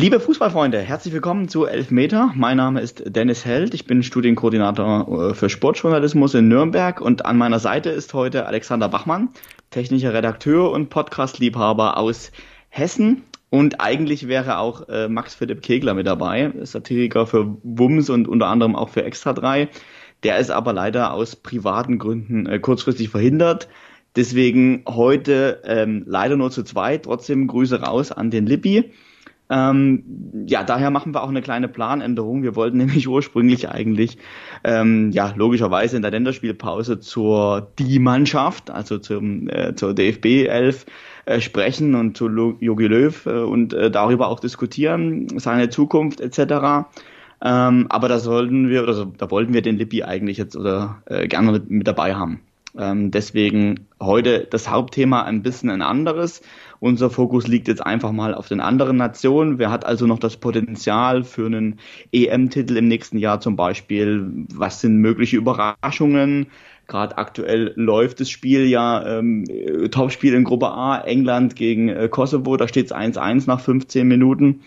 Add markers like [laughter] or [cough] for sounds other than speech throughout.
Liebe Fußballfreunde, herzlich willkommen zu Elfmeter. Mein Name ist Dennis Held. Ich bin Studienkoordinator äh, für Sportjournalismus in Nürnberg und an meiner Seite ist heute Alexander Bachmann, technischer Redakteur und Podcast-Liebhaber aus Hessen. Und eigentlich wäre auch äh, Max Philipp Kegler mit dabei, Satiriker für Wums und unter anderem auch für Extra 3. Der ist aber leider aus privaten Gründen äh, kurzfristig verhindert. Deswegen heute ähm, leider nur zu zweit. Trotzdem Grüße raus an den Lippi. Ähm, ja, daher machen wir auch eine kleine Planänderung. Wir wollten [laughs] nämlich ursprünglich eigentlich, ähm, ja, logischerweise in der Länderspielpause zur Die Mannschaft, also zum, äh, zur DFB 11 äh, sprechen und zu Jogi Löw äh, und äh, darüber auch diskutieren, seine Zukunft etc. Ähm, aber da sollten wir, oder da wollten wir den Lippi eigentlich jetzt oder äh, gerne mit, mit dabei haben. Ähm, deswegen heute das Hauptthema ein bisschen ein anderes. Unser Fokus liegt jetzt einfach mal auf den anderen Nationen. Wer hat also noch das Potenzial für einen EM-Titel im nächsten Jahr zum Beispiel? Was sind mögliche Überraschungen? Gerade aktuell läuft das Spiel ja, ähm, Topspiel in Gruppe A, England gegen äh, Kosovo, da steht es 1-1 nach 15 Minuten.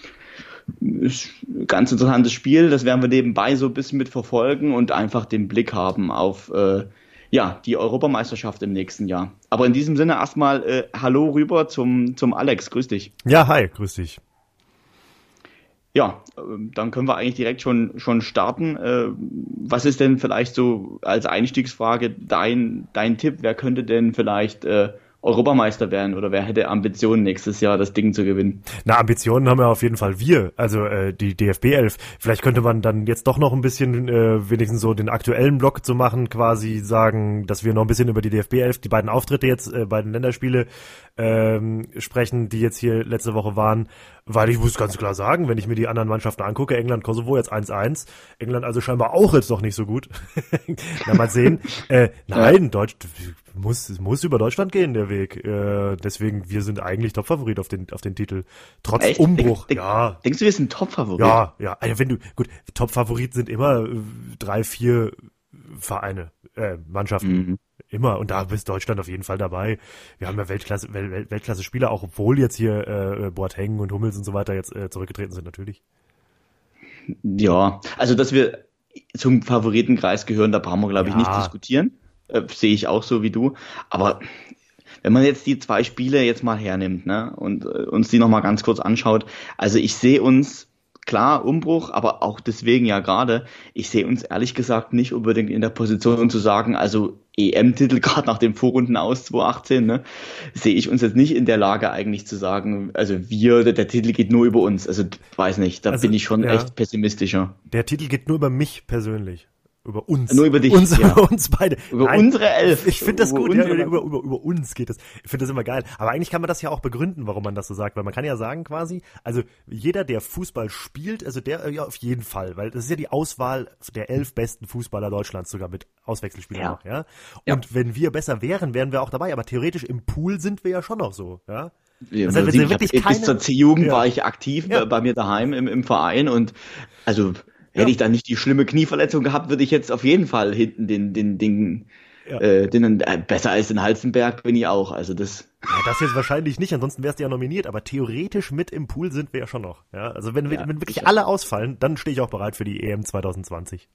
Ganz interessantes Spiel, das werden wir nebenbei so ein bisschen mit verfolgen und einfach den Blick haben auf äh, ja, die Europameisterschaft im nächsten Jahr. Aber in diesem Sinne erstmal äh, Hallo rüber zum, zum Alex. Grüß dich. Ja, hi, grüß dich. Ja, ähm, dann können wir eigentlich direkt schon, schon starten. Äh, was ist denn vielleicht so als Einstiegsfrage dein, dein Tipp? Wer könnte denn vielleicht äh, Europameister werden oder wer hätte Ambitionen nächstes Jahr das Ding zu gewinnen? Na, Ambitionen haben ja auf jeden Fall wir, also äh, die DFB 11. Vielleicht könnte man dann jetzt doch noch ein bisschen äh, wenigstens so den aktuellen Block zu machen, quasi sagen, dass wir noch ein bisschen über die DFB 11, die beiden Auftritte jetzt, äh, beiden Länderspiele ähm, sprechen, die jetzt hier letzte Woche waren, weil ich muss ganz klar sagen, wenn ich mir die anderen Mannschaften angucke, England, Kosovo jetzt 1-1, England also scheinbar auch jetzt noch nicht so gut. [laughs] Na, mal sehen. Äh, nein, Deutsch muss, muss über Deutschland gehen, der Weg. Äh, deswegen, wir sind eigentlich Topfavorit auf den, auf den Titel. Trotz Echt? Umbruch. Denk, ja. Denkst du, wir sind Topfavorit? Ja, ja. Also wenn du, gut, Topfavorit sind immer äh, drei, vier Vereine, äh, Mannschaften. Mhm. Immer. Und da bist Deutschland auf jeden Fall dabei. Wir haben ja Weltklasse, Welt, Weltklasse Spieler, auch obwohl jetzt hier äh, Boateng und Hummels und so weiter jetzt äh, zurückgetreten sind, natürlich. Ja, also dass wir zum Favoritenkreis gehören, da brauchen wir, glaube ich, ja. nicht diskutieren. Äh, sehe ich auch so wie du. Aber wenn man jetzt die zwei Spiele jetzt mal hernimmt ne, und äh, uns die nochmal ganz kurz anschaut, also ich sehe uns klar, Umbruch, aber auch deswegen ja gerade, ich sehe uns ehrlich gesagt nicht unbedingt in der Position zu sagen, also EM-Titel [laughs] gerade nach dem Vorrunden aus 2018, ne, sehe ich uns jetzt nicht in der Lage eigentlich zu sagen, also wir, der, der Titel geht nur über uns. Also weiß nicht, da also, bin ich schon ja, echt pessimistischer. Der Titel geht nur über mich persönlich. Über uns. Nur über dich. Uns, ja. Über [laughs] uns beide. Über Nein, unsere Elf. Ich finde das gut. Ja, über, über, über uns geht das. Ich finde das immer geil. Aber eigentlich kann man das ja auch begründen, warum man das so sagt. Weil man kann ja sagen quasi, also jeder, der Fußball spielt, also der ja auf jeden Fall. Weil das ist ja die Auswahl der elf besten Fußballer Deutschlands sogar mit Auswechselspielern ja. noch, ja. Und ja. wenn wir besser wären, wären wir auch dabei. Aber theoretisch im Pool sind wir ja schon noch so, ja. Ja, das heißt, wirklich keine, bis zur C-Jugend ja. war ich aktiv ja. bei mir daheim im, im Verein und also Hätte ich da nicht die schlimme Knieverletzung gehabt, würde ich jetzt auf jeden Fall hinten den, den, den, ja. äh, den äh, besser als den Halzenberg bin ich auch. Also das. Ja, das jetzt wahrscheinlich nicht, ansonsten wärst du ja nominiert, aber theoretisch mit im Pool sind wir ja schon noch. Ja, also wenn, ja, wenn wirklich alle ausfallen, dann stehe ich auch bereit für die EM 2020.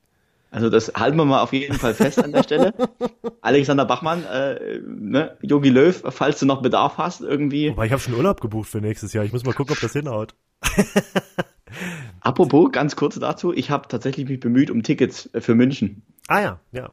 Also das halten wir mal auf jeden Fall fest an der Stelle. [laughs] Alexander Bachmann, äh, ne, Jogi Löw, falls du noch Bedarf hast irgendwie. Wobei ich habe schon Urlaub gebucht für nächstes Jahr. Ich muss mal gucken, ob das hinhaut. [laughs] Apropos, ganz kurz dazu, ich habe tatsächlich mich bemüht um Tickets für München. Ah ja, ja.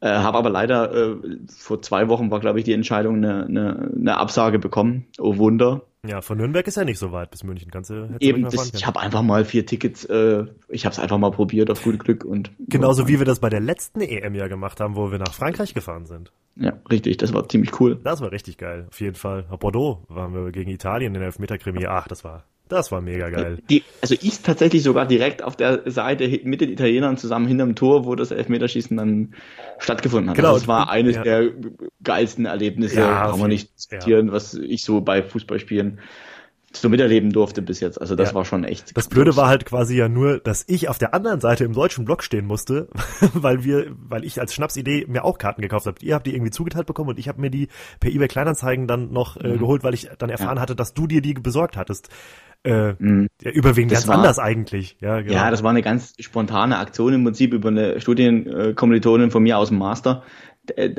Äh, habe aber leider äh, vor zwei Wochen war, glaube ich, die Entscheidung eine, eine, eine Absage bekommen. Oh Wunder. Ja, von Nürnberg ist ja nicht so weit bis München. Kannst du Eben, das, ich habe einfach mal vier Tickets, äh, ich habe es einfach mal probiert auf gut Glück und genauso wie wir das bei der letzten EM ja gemacht haben, wo wir nach Frankreich gefahren sind. Ja, richtig, das war ziemlich cool. Das war richtig geil, auf jeden Fall. Bordeaux waren wir gegen Italien in der Elfmeterkrimi. Ach, das war das war mega geil. Die, also ich tatsächlich sogar direkt auf der Seite mit den Italienern zusammen hinterm Tor, wo das Elfmeterschießen dann stattgefunden hat. Genau. Also das war eines ja. der geilsten Erlebnisse, ja, kann man nicht diskutieren, ja. was ich so bei Fußballspielen so miterleben durfte bis jetzt. Also das ja. war schon echt. Das Blöde war halt quasi ja nur, dass ich auf der anderen Seite im deutschen Block stehen musste, [laughs] weil wir, weil ich als Schnapsidee mir auch Karten gekauft habe. Ihr habt die irgendwie zugeteilt bekommen und ich habe mir die per eBay Kleinanzeigen dann noch äh, mhm. geholt, weil ich dann erfahren ja. hatte, dass du dir die besorgt hattest. Äh, mhm. ja, überwiegend das ganz war, anders eigentlich. Ja, genau. ja, das war eine ganz spontane Aktion im Prinzip über eine Studienkommilitonin von mir aus dem Master. Äh,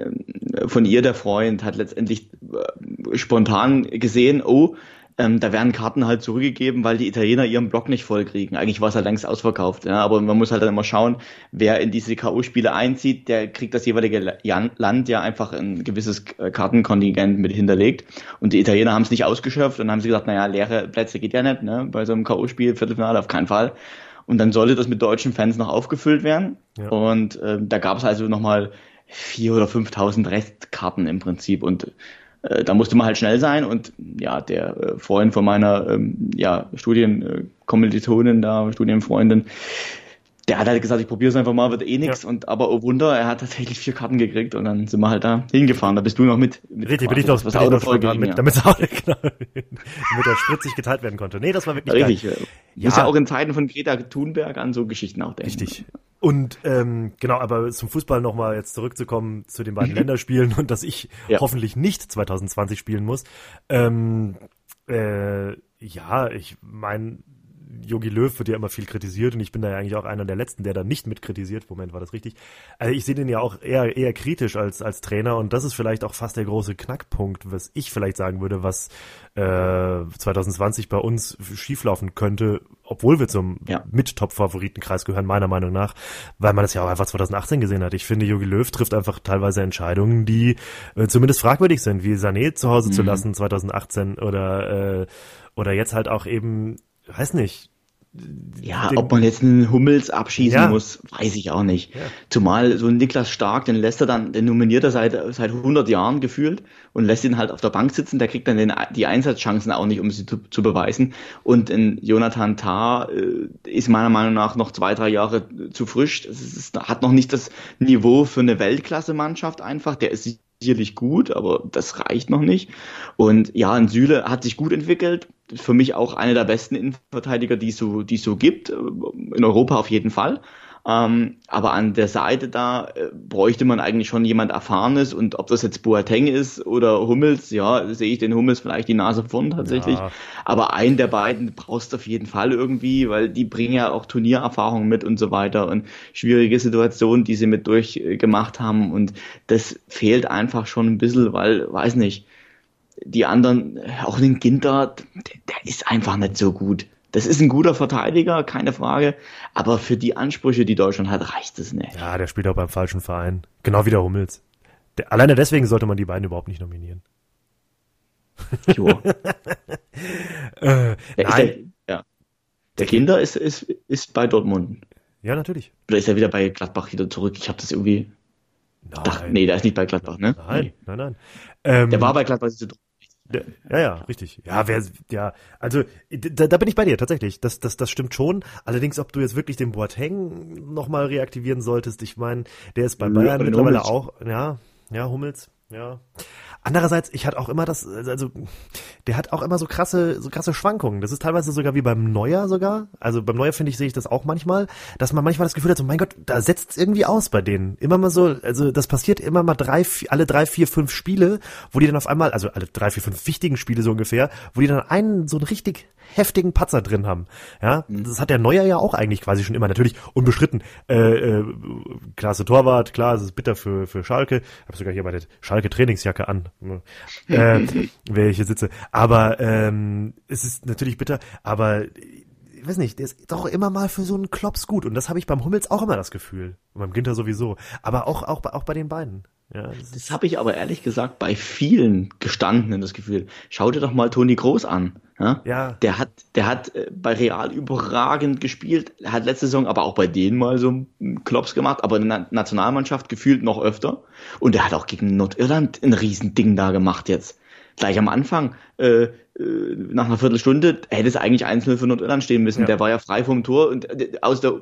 von ihr, der Freund, hat letztendlich äh, spontan gesehen, oh, ähm, da werden Karten halt zurückgegeben, weil die Italiener ihren Block nicht voll kriegen. Eigentlich war es halt längst ausverkauft. Ja, aber man muss halt dann immer schauen, wer in diese K.O.-Spiele einzieht, der kriegt das jeweilige Land ja einfach ein gewisses äh, Kartenkontingent mit hinterlegt. Und die Italiener haben es nicht ausgeschöpft und haben sie gesagt, naja, leere Plätze geht ja nicht, ne? Bei so einem K.O.-Spiel, Viertelfinale auf keinen Fall. Und dann sollte das mit deutschen Fans noch aufgefüllt werden. Ja. Und äh, da gab es also nochmal vier oder 5.000 Restkarten im Prinzip. Und äh, da musste man halt schnell sein und ja, der äh, Freund von meiner ähm, ja, Studienkommilitonin da, Studienfreundin, der hat halt gesagt, ich probiere es einfach mal, wird eh nichts. Ja. Und aber oh Wunder, er hat tatsächlich vier Karten gekriegt und dann sind wir halt da hingefahren. Da bist du noch mit. mit Richtig, bin ich noch, was Auto voll mit, ja. damit, auch, genau, damit der Sprit sich geteilt werden konnte. Nee, das war wirklich Richtig. Geil. Ja. Muss ja auch in Zeiten von Greta Thunberg an so Geschichten auch denken. Richtig. Und ähm, genau, aber zum Fußball nochmal jetzt zurückzukommen zu den beiden Länderspielen und dass ich ja. hoffentlich nicht 2020 spielen muss. Ähm, äh, ja, ich meine, Yogi Löw wird ja immer viel kritisiert und ich bin da ja eigentlich auch einer der Letzten, der da nicht mit kritisiert. Moment, war das richtig? Also ich sehe den ja auch eher, eher kritisch als, als Trainer und das ist vielleicht auch fast der große Knackpunkt, was ich vielleicht sagen würde, was äh, 2020 bei uns schieflaufen könnte, obwohl wir zum ja. Mit-Top-Favoritenkreis gehören, meiner Meinung nach, weil man das ja auch einfach 2018 gesehen hat. Ich finde, Jogi Löw trifft einfach teilweise Entscheidungen, die äh, zumindest fragwürdig sind, wie Sané zu Hause mhm. zu lassen 2018 oder äh, oder jetzt halt auch eben weiß nicht, ja, ob man jetzt einen Hummels abschießen ja. muss, weiß ich auch nicht. Ja. Zumal so ein Niklas Stark, den lässt er dann, den nominiert er seit, seit 100 Jahren gefühlt und lässt ihn halt auf der Bank sitzen, der kriegt dann den, die Einsatzchancen auch nicht, um sie zu, zu beweisen. Und in Jonathan Tah äh, ist meiner Meinung nach noch zwei, drei Jahre zu frisch. Es ist, hat noch nicht das Niveau für eine Weltklasse-Mannschaft einfach. Der ist sicherlich gut, aber das reicht noch nicht. Und ja, ein Süle hat sich gut entwickelt. Für mich auch einer der besten Innenverteidiger, die es so, die es so gibt. In Europa auf jeden Fall. Ähm, aber an der Seite da äh, bräuchte man eigentlich schon jemand Erfahrenes und ob das jetzt Boateng ist oder Hummels, ja, sehe ich den Hummels vielleicht die Nase vorn tatsächlich. Ja. Aber einen der beiden brauchst du auf jeden Fall irgendwie, weil die bringen ja auch Turniererfahrung mit und so weiter und schwierige Situationen, die sie mit durchgemacht haben und das fehlt einfach schon ein bisschen, weil, weiß nicht, die anderen, auch den Ginter, der, der ist einfach nicht so gut. Das ist ein guter Verteidiger, keine Frage. Aber für die Ansprüche, die Deutschland hat, reicht es nicht. Ja, der spielt auch beim falschen Verein. Genau wie der Hummels. Der, alleine deswegen sollte man die beiden überhaupt nicht nominieren. [laughs] Jo. äh, der, nein. Der, ja. der Kinder ist, ist, ist bei Dortmund. Ja, natürlich. Oder ist er wieder bei Gladbach wieder zurück? Ich habe das irgendwie. Nein. Dacht, nee, der ist nicht bei Gladbach, ne? Nein, nee. nein, nein. Ähm, der war bei Gladbach, ist ja, ja, richtig. Ja, wer, ja, also da, da bin ich bei dir tatsächlich. Das, das, das stimmt schon. Allerdings, ob du jetzt wirklich den Boateng nochmal reaktivieren solltest, ich meine, der ist bei Bayern ja, mittlerweile Hummels. auch, ja, ja, Hummels, ja. Andererseits, ich hatte auch immer das, also der hat auch immer so krasse, so krasse Schwankungen. Das ist teilweise sogar wie beim Neuer sogar. Also beim Neuer finde ich, sehe ich das auch manchmal, dass man manchmal das Gefühl hat, so mein Gott, da setzt es irgendwie aus bei denen. Immer mal so, also das passiert immer mal drei, alle drei, vier, fünf Spiele, wo die dann auf einmal, also alle drei, vier, fünf wichtigen Spiele so ungefähr, wo die dann einen so einen richtig heftigen Patzer drin haben. Ja, mhm. das hat der Neuer ja auch eigentlich quasi schon immer. Natürlich unbestritten. Äh, äh, klasse Torwart, klar, es ist bitter für für Schalke. Ich habe sogar hier meine Schalke Trainingsjacke an, [laughs] äh, wer ich hier sitze. Aber ähm, es ist natürlich bitter. Aber ich weiß nicht, der ist doch immer mal für so einen Klops gut. Und das habe ich beim Hummels auch immer das Gefühl. Und beim Ginter sowieso. Aber auch, auch, auch bei den beiden. Ja, das, das habe ich aber ehrlich gesagt bei vielen gestandenen das Gefühl. Schau dir doch mal Toni Groß an. Ja? ja. Der hat, der hat äh, bei Real überragend gespielt, hat letzte Saison aber auch bei denen mal so einen Klops gemacht, aber in der Nationalmannschaft gefühlt noch öfter. Und er hat auch gegen Nordirland ein Riesending da gemacht jetzt. Gleich am Anfang, äh, äh nach einer Viertelstunde, hätte es eigentlich 1-0 für Nordirland stehen müssen. Ja. Der war ja frei vom Tor und äh, aus der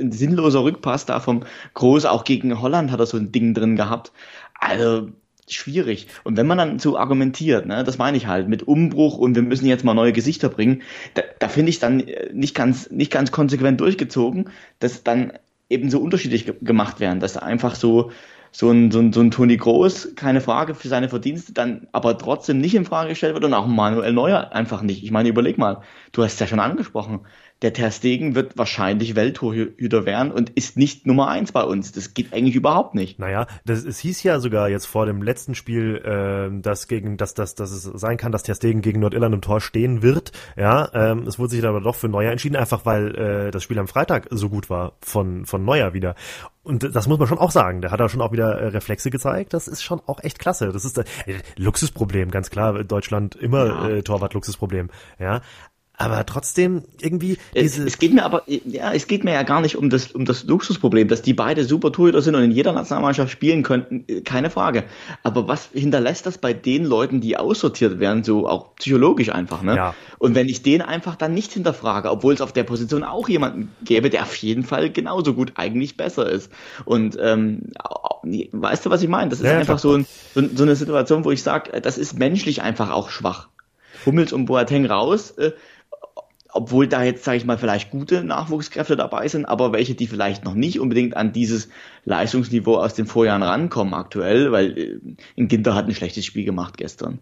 ein sinnloser Rückpass da vom Groß, auch gegen Holland hat er so ein Ding drin gehabt. Also schwierig. Und wenn man dann so argumentiert, ne, das meine ich halt, mit Umbruch und wir müssen jetzt mal neue Gesichter bringen, da, da finde ich dann nicht ganz, nicht ganz konsequent durchgezogen, dass dann eben so unterschiedlich gemacht werden, dass einfach so, so ein, so ein, so ein Toni Groß, keine Frage für seine Verdienste, dann aber trotzdem nicht in Frage gestellt wird und auch Manuel Neuer einfach nicht. Ich meine, überleg mal, du hast es ja schon angesprochen, der Ter Stegen wird wahrscheinlich Welttorhüter werden und ist nicht Nummer eins bei uns. Das geht eigentlich überhaupt nicht. Naja, das, es hieß ja sogar jetzt vor dem letzten Spiel, äh, dass gegen, dass, dass, dass es sein kann, dass Ter Stegen gegen Nordirland im Tor stehen wird. Ja, ähm, es wurde sich dann aber doch für Neuer entschieden, einfach weil äh, das Spiel am Freitag so gut war von von Neuer wieder. Und das muss man schon auch sagen. Der hat da schon auch wieder äh, Reflexe gezeigt. Das ist schon auch echt klasse. Das ist äh, Luxusproblem, ganz klar. Deutschland immer ja. äh, Torwart-Luxusproblem. Ja, aber trotzdem irgendwie diese. Es, es, geht mir aber, ja, es geht mir ja gar nicht um das, um das Luxusproblem, dass die beide super Torhüter sind und in jeder Nationalmannschaft spielen könnten, keine Frage. Aber was hinterlässt das bei den Leuten, die aussortiert werden, so auch psychologisch einfach, ne? Ja. Und wenn ich den einfach dann nicht hinterfrage, obwohl es auf der Position auch jemanden gäbe, der auf jeden Fall genauso gut eigentlich besser ist. Und ähm, weißt du, was ich meine? Das ist ja, einfach so, ein, so, so, eine Situation, wo ich sage, das ist menschlich einfach auch schwach. Hummels und Boateng raus, äh, obwohl da jetzt, sage ich mal, vielleicht gute Nachwuchskräfte dabei sind, aber welche, die vielleicht noch nicht unbedingt an dieses Leistungsniveau aus den Vorjahren rankommen aktuell, weil äh, in Ginter hat ein schlechtes Spiel gemacht gestern.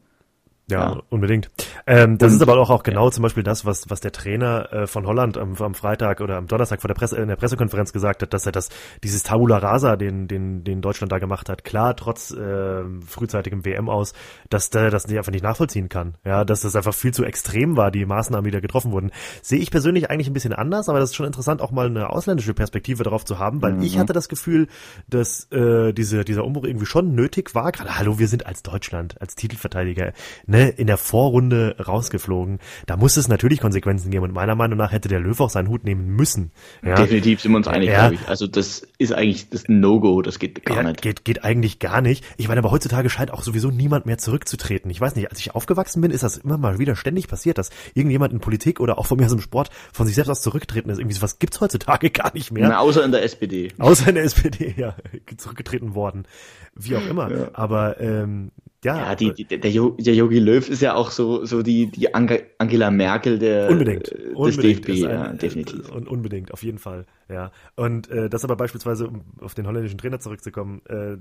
Ja, ja, unbedingt. Ähm, das und, ist aber auch, auch genau ja. zum Beispiel das, was, was der Trainer äh, von Holland am, am Freitag oder am Donnerstag vor der Presse, in der Pressekonferenz gesagt hat, dass er das, dieses Tabula Rasa, den, den, den Deutschland da gemacht hat, klar, trotz äh, frühzeitigem WM aus, dass der das nicht einfach nicht nachvollziehen kann. Ja, dass das einfach viel zu extrem war, die Maßnahmen, die da getroffen wurden. Sehe ich persönlich eigentlich ein bisschen anders, aber das ist schon interessant, auch mal eine ausländische Perspektive darauf zu haben, weil mhm. ich hatte das Gefühl, dass äh, diese, dieser Umbruch irgendwie schon nötig war. Gerade, hallo, wir sind als Deutschland, als Titelverteidiger, ne, ne, in der Vorrunde rausgeflogen. Da muss es natürlich Konsequenzen geben und meiner Meinung nach hätte der Löw auch seinen Hut nehmen müssen. Ja. Definitiv sind wir uns einig, ja. glaube ich. Also das ist eigentlich das No-Go, das geht gar ja, nicht. Geht, geht eigentlich gar nicht. Ich meine, aber heutzutage scheint auch sowieso niemand mehr zurückzutreten. Ich weiß nicht, als ich aufgewachsen bin, ist das immer mal wieder ständig passiert, dass irgendjemand in Politik oder auch von mir aus im Sport von sich selbst aus zurückgetreten ist. Irgendwie sowas gibt's heutzutage [laughs] gar nicht mehr. Na, außer in der SPD. Außer in der SPD, ja, [laughs] zurückgetreten worden. Wie auch immer. Ja. Aber ähm, ja, ja die, die, der, Jogi Löw ist ja auch so, so die, die Angela Merkel der, unbedingt, des unbedingt DFB, ein, ja, definitiv. Und unbedingt, auf jeden Fall, ja. Und äh, das aber beispielsweise, um auf den holländischen Trainer zurückzukommen, äh,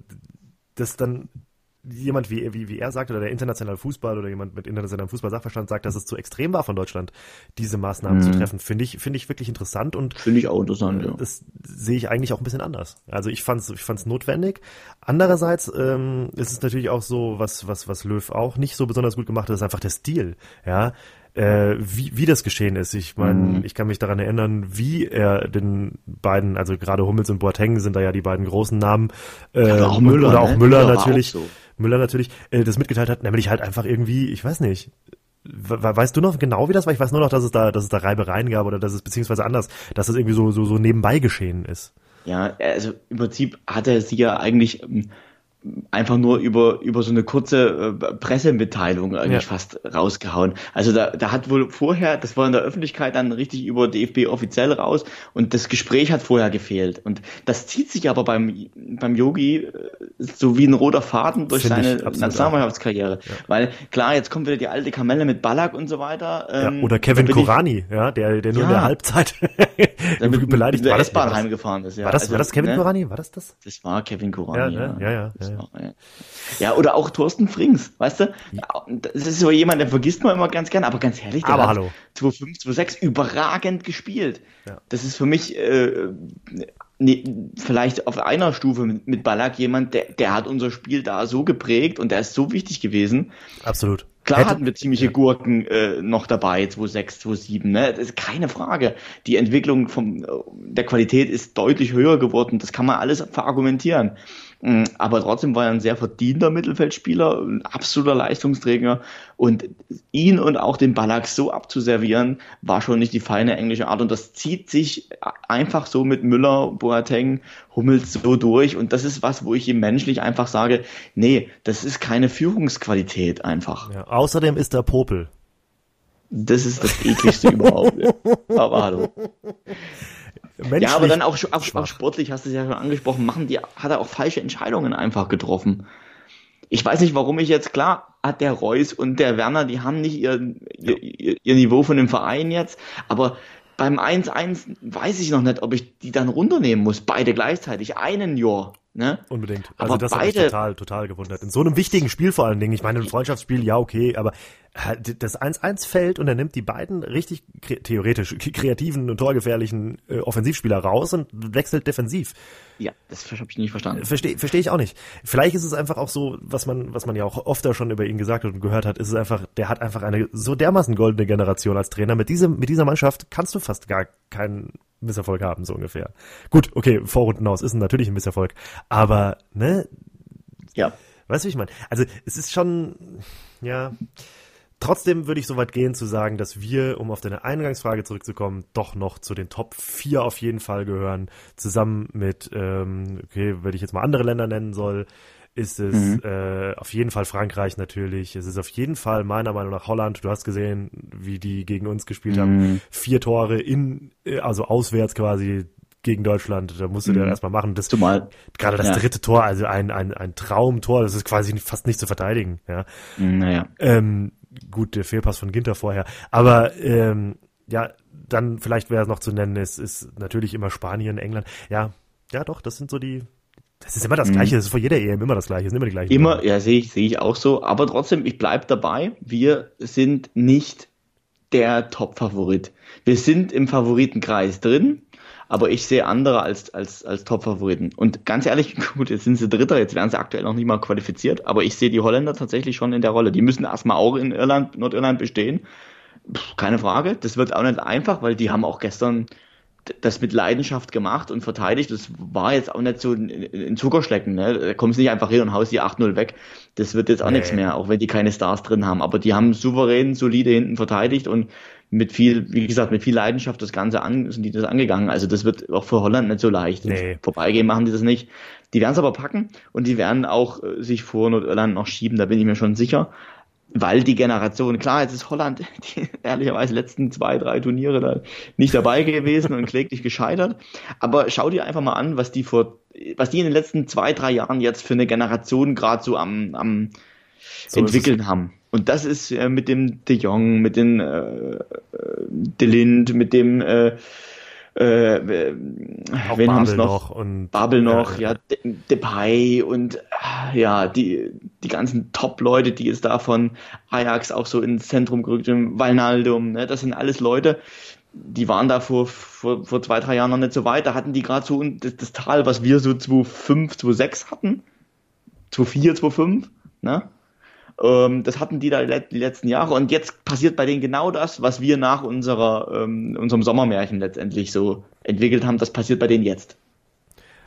das dann jemand wie, wie, wie er sagt oder der internationale Fußball oder jemand mit internationalem Fußball-Sachverstand sagt, dass es zu extrem war von Deutschland, diese Maßnahmen mhm. zu treffen, finde ich, finde ich wirklich interessant und finde ich auch interessant, ja. Das sehe ich eigentlich auch ein bisschen anders. Also ich fand's, ich fand's notwendig. Andererseits ähm, ist es natürlich auch so, was, was, was Löw auch nicht so besonders gut gemacht hat, ist einfach der Stil, ja äh, wie, wie das geschehen ist. Ich meine, mhm. ich kann mich daran erinnern, wie er den beiden, also gerade Hummels und Boateng sind da ja die beiden großen Namen, äh, ja, oder auch Müller, oder auch ne? Müller, Müller natürlich. Auch so. Müller natürlich äh, das mitgeteilt hat, nämlich halt einfach irgendwie, ich weiß nicht, weißt du noch genau, wie das war? Ich weiß nur noch, dass es da, dass es da Reibereien gab oder dass es beziehungsweise anders, dass es irgendwie so, so, so nebenbei geschehen ist. Ja, also im Prinzip hat er sie ja eigentlich ähm, einfach nur über, über so eine kurze äh, Pressemitteilung eigentlich ja. fast rausgehauen. Also da, da hat wohl vorher, das war in der Öffentlichkeit dann richtig über DFB offiziell raus und das Gespräch hat vorher gefehlt. Und das zieht sich aber beim, beim Yogi äh, so wie ein roter Faden durch Find seine Nationalmannschaftskarriere. Ja. Weil klar, jetzt kommt wieder die alte Kamelle mit Ballack und so weiter. Ähm, ja, oder Kevin Kurani, ja, der, der nur in der Halbzeit [laughs] beleidigt war. Das, heimgefahren ist, ja. War das, also, war das Kevin ne? Kurani? War das das? Das war Kevin Kurani, ja. Ne? ja, ja, ja ja. ja. oder auch Thorsten Frings, weißt du? Das ist so jemand, der vergisst man immer ganz gern, aber ganz ehrlich, der aber hat hallo. 2005, 2006 überragend gespielt. Ja. Das ist für mich äh, nee, vielleicht auf einer Stufe mit, mit Ballack jemand, der, der hat unser Spiel da so geprägt und der ist so wichtig gewesen. Absolut. Klar Hätte, hatten wir ziemliche ja. Gurken äh, noch dabei, 2.6, 2.7, ne? Das ist keine Frage. Die Entwicklung vom, der Qualität ist deutlich höher geworden. Das kann man alles verargumentieren. Mm, aber trotzdem war er ein sehr verdienter Mittelfeldspieler, ein absoluter Leistungsträger. Und ihn und auch den Ballack so abzuservieren, war schon nicht die feine englische Art. Und das zieht sich einfach so mit Müller, Boateng, Hummels so durch. Und das ist was, wo ich ihm menschlich einfach sage, nee, das ist keine Führungsqualität einfach. Ja, außerdem ist er Popel. Das ist das ekligste überhaupt. [laughs] Aber hallo. Ja, aber dann auch, auch, auch, sportlich, hast du es ja schon angesprochen, machen die, hat er auch falsche Entscheidungen einfach getroffen. ich weiß nicht, warum ich jetzt, klar, hat der Reus und der Werner, die haben nicht ihr, ihr, ihr Niveau von dem Verein jetzt, aber beim 1-1 weiß ich noch nicht, ob ich die dann runternehmen muss, beide gleichzeitig, einen Jahr. Ne? Unbedingt. Also aber das beide, hat mich total, total gewundert. In so einem wichtigen Spiel vor allen Dingen. Ich meine, ein Freundschaftsspiel, ja, okay, aber das 1-1 fällt und er nimmt die beiden richtig theoretisch kreativen und torgefährlichen äh, Offensivspieler raus und wechselt defensiv. Ja, das habe ich nicht verstanden. Verstehe versteh ich auch nicht. Vielleicht ist es einfach auch so, was man, was man ja auch oft schon über ihn gesagt hat und gehört hat, ist es einfach, der hat einfach eine so dermaßen goldene Generation als Trainer. Mit diesem, mit dieser Mannschaft kannst du fast gar keinen Misserfolg haben, so ungefähr. Gut, okay, Vorrunden aus ist natürlich ein Misserfolg, aber, ne? Ja. Weißt du, wie ich meine? Also, es ist schon, ja, Trotzdem würde ich so weit gehen zu sagen, dass wir, um auf deine Eingangsfrage zurückzukommen, doch noch zu den Top 4 auf jeden Fall gehören. Zusammen mit, ähm, okay, wenn ich jetzt mal andere Länder nennen soll, ist es mhm. äh, auf jeden Fall Frankreich natürlich. Es ist auf jeden Fall meiner Meinung nach Holland. Du hast gesehen, wie die gegen uns gespielt mhm. haben. Vier Tore in, äh, also auswärts quasi gegen Deutschland. Da musst du mhm. erstmal machen. Das, Zumal gerade das ja. dritte Tor, also ein, ein, ein Traumtor, das ist quasi fast nicht zu verteidigen. Ja. Naja. Ähm, gut, der Fehlpass von Ginter vorher. Aber ähm, ja, dann vielleicht wäre es noch zu nennen, es ist natürlich immer Spanien, England. Ja, ja doch, das sind so die. Das ist immer das Gleiche, das ist vor jeder EM immer das Gleiche, das sind immer die gleichen. Immer, ja, sehe ich, sehe ich auch so. Aber trotzdem, ich bleib dabei, wir sind nicht der Top-Favorit. Wir sind im Favoritenkreis drin, aber ich sehe andere als, als, als Top-Favoriten. Und ganz ehrlich, [laughs] gut, jetzt sind sie Dritter, jetzt werden sie aktuell noch nicht mal qualifiziert, aber ich sehe die Holländer tatsächlich schon in der Rolle. Die müssen erstmal auch in Irland, Nordirland bestehen. Puh, keine Frage. Das wird auch nicht einfach, weil die haben auch gestern das mit Leidenschaft gemacht und verteidigt. Das war jetzt auch nicht so ein Zuckerschlecken. Ne? Da kommst nicht einfach hin und haust die 8-0 weg. Das wird jetzt auch nee. nichts mehr, auch wenn die keine Stars drin haben. Aber die haben souverän, solide hinten verteidigt und mit viel, wie gesagt, mit viel Leidenschaft das Ganze an, sind die das angegangen. Also das wird auch für Holland nicht so leicht. Nee. Vorbeigehen machen die das nicht. Die werden es aber packen und die werden auch äh, sich vor Nordirland noch schieben, da bin ich mir schon sicher. Weil die Generation, klar, jetzt ist Holland [laughs] die, ehrlicherweise letzten zwei, drei Turniere da nicht dabei gewesen und kläglich gescheitert. Aber schau dir einfach mal an, was die vor, was die in den letzten zwei, drei Jahren jetzt für eine Generation gerade so am, am so entwickeln haben. Und das ist äh, mit dem De Jong, mit dem äh, De Lind, mit dem äh, äh, wen haben es noch? Und, Babel noch, ja, ja Depay und ja, die, die ganzen Top-Leute, die jetzt da von Ajax auch so ins Zentrum gerückt sind, Valnaldum, ne, das sind alles Leute, die waren da vor, vor, vor zwei, drei Jahren noch nicht so weit, da hatten die gerade so das, das Tal, was wir so 2,5, 2,6 hatten, 2,4, 2,5, ne? Ähm, das hatten die da die letzten Jahre und jetzt passiert bei denen genau das, was wir nach unserer, ähm, unserem Sommermärchen letztendlich so entwickelt haben. Das passiert bei denen jetzt.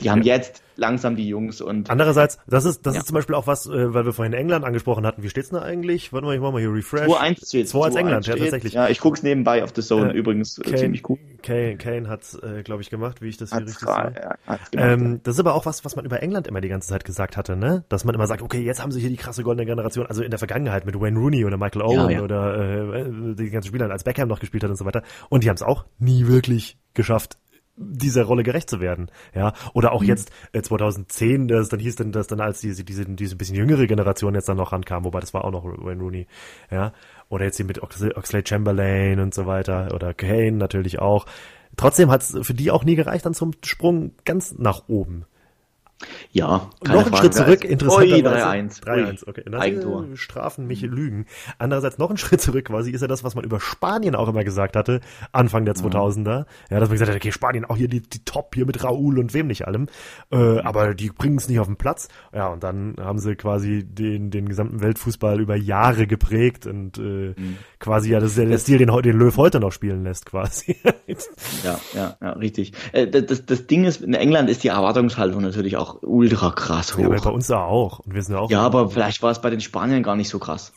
Die haben ja. jetzt langsam die Jungs und. Andererseits, das ist, das ja. ist zum Beispiel auch was, äh, weil wir vorhin England angesprochen hatten. Wie steht's denn da eigentlich? Warte mal, ich mach mal hier Refresh. 2-1 steht. 2-1 England, ja, tatsächlich. Ja, ich guck's nebenbei auf The Zone äh, übrigens äh, Kane, ziemlich cool. Kane, Kane hat's, äh, glaube ich, gemacht, wie ich das hier hat's richtig sehe. Ja, ähm, das ist aber auch was, was man über England immer die ganze Zeit gesagt hatte, ne? Dass man immer sagt, okay, jetzt haben sie hier die krasse goldene Generation, also in der Vergangenheit mit Wayne Rooney oder Michael Owen ja, oder äh, die ganzen Spieler, als Beckham noch gespielt hat und so weiter. Und die haben es auch nie wirklich geschafft, dieser Rolle gerecht zu werden, ja, oder auch mhm. jetzt äh, 2010, das dann hieß dann, dass dann als diese diese diese bisschen jüngere Generation jetzt dann noch rankam, wobei das war auch noch Wayne Rooney, ja, oder jetzt hier mit Oxley Chamberlain und so weiter oder Kane natürlich auch. Trotzdem hat es für die auch nie gereicht dann zum Sprung ganz nach oben, ja, keine noch einen Schritt zurück, interessanterweise. 3-1. 3-1, okay. Das Eigentor. Strafen mich Lügen. Andererseits noch einen [laughs] Schritt zurück quasi ist ja das, was man über Spanien auch immer gesagt hatte, Anfang der 2000er. Ja, dass man gesagt hat, okay, Spanien auch hier die, die Top hier mit Raúl und wem nicht allem. Äh, aber die bringen es nicht auf den Platz. Ja, und dann haben sie quasi den, den gesamten Weltfußball über Jahre geprägt und äh, mhm. quasi ja, das ist ja der Stil, den, den Löw heute noch spielen lässt quasi. ja, ja, ja, richtig. Äh, das, das Ding ist, in England ist die Erwartungshaltung natürlich auch ultra krass hoch. Ja, aber bei uns da auch. Und wir sind auch ja, aber vielleicht war es bei den Spaniern gar nicht so krass.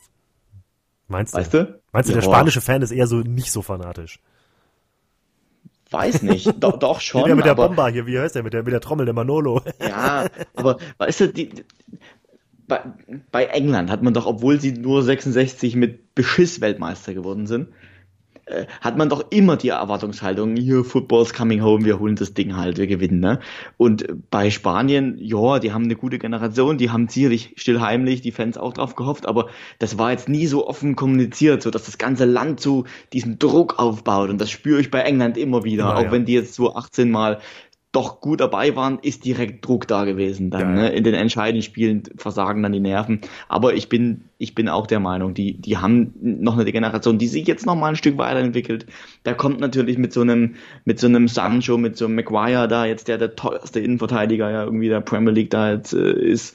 Meinst du? Weißt du? Meinst du, ja, der spanische Fan ist eher so nicht so fanatisch? Weiß nicht, [laughs] doch, doch schon. Der mit der Bomba hier, wie heißt der? Mit der, mit der Trommel, der Manolo. Ja, aber weißt du, die, bei, bei England hat man doch, obwohl sie nur 66 mit Beschiss Weltmeister geworden sind, äh, hat man doch immer die Erwartungshaltung, hier Football's coming home, wir holen das Ding halt, wir gewinnen. Ne? Und bei Spanien, ja, die haben eine gute Generation, die haben sicherlich stillheimlich die Fans auch drauf gehofft, aber das war jetzt nie so offen kommuniziert, so dass das ganze Land so diesen Druck aufbaut und das spüre ich bei England immer wieder, ja, auch ja. wenn die jetzt so 18 Mal doch gut dabei waren, ist direkt Druck da gewesen. Dann ja, ne? in den entscheidenden Spielen versagen dann die Nerven. Aber ich bin, ich bin auch der Meinung, die, die haben noch eine Generation, die sich jetzt noch mal ein Stück weiterentwickelt. Da kommt natürlich mit so einem, mit so einem Sancho, mit so einem Maguire da jetzt der der teuerste Innenverteidiger ja irgendwie der Premier League da jetzt äh, ist.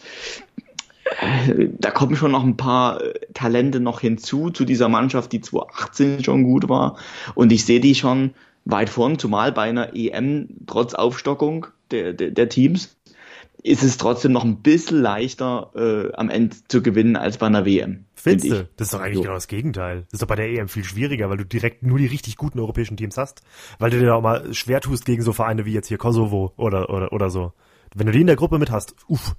Da kommen schon noch ein paar äh, Talente noch hinzu zu dieser Mannschaft, die 2018 schon gut war. Und ich sehe die schon weit vorn, zumal bei einer EM trotz Aufstockung der, der, der Teams ist es trotzdem noch ein bisschen leichter äh, am Ende zu gewinnen als bei einer WM. Findest du? Das ist doch eigentlich so. genau das Gegenteil. Das ist doch bei der EM viel schwieriger, weil du direkt nur die richtig guten europäischen Teams hast. Weil du dir auch mal schwer tust gegen so Vereine wie jetzt hier Kosovo oder, oder, oder so. Wenn du die in der Gruppe mit hast, uff.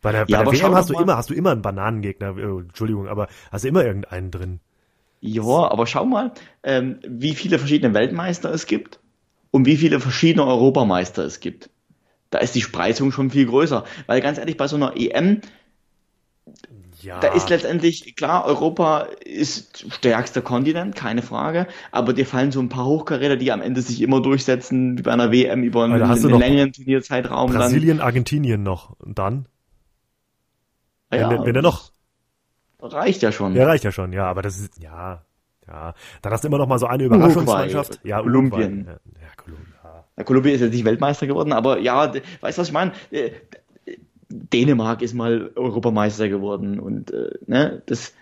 Bei der, bei ja, der WM hast du immer, hast du immer einen Bananengegner, oh, Entschuldigung, aber hast du immer irgendeinen drin. Ja, aber schau mal, ähm, wie viele verschiedene Weltmeister es gibt und wie viele verschiedene Europameister es gibt. Da ist die Spreizung schon viel größer. Weil ganz ehrlich, bei so einer EM, ja. da ist letztendlich, klar, Europa ist stärkster Kontinent, keine Frage, aber dir fallen so ein paar Hochkaräter, die am Ende sich immer durchsetzen, wie bei einer WM über einen, einen längeren Turnierzeitraum. Brasilien, dann. Argentinien noch. Und dann? Ja, wenn, wenn er noch reicht ja schon. Ja, reicht ja schon, ja, aber das ist, ja, ja. Dann hast du immer noch mal so eine Überraschungsmannschaft. Ja, Kolumbien. Ja, ja, Kolumbien. Ja. Kolumbien ist jetzt nicht Weltmeister geworden, aber ja, weißt du, was ich meine? Äh, Dänemark ist mal Europameister geworden und äh, ne, das,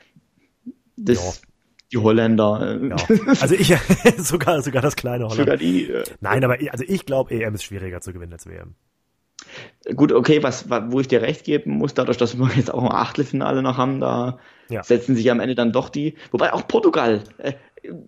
das, ja. die Holländer. Äh. Ja. [laughs] Also ich, [laughs] sogar, sogar das kleine Holland. Sogar die. Äh, Nein, aber ich, also ich glaube, EM ist schwieriger zu gewinnen als WM. Gut, okay, was, wo ich dir recht geben muss, dadurch, dass wir jetzt auch ein Achtelfinale noch haben, da ja. setzen sich am Ende dann doch die, wobei auch Portugal, äh,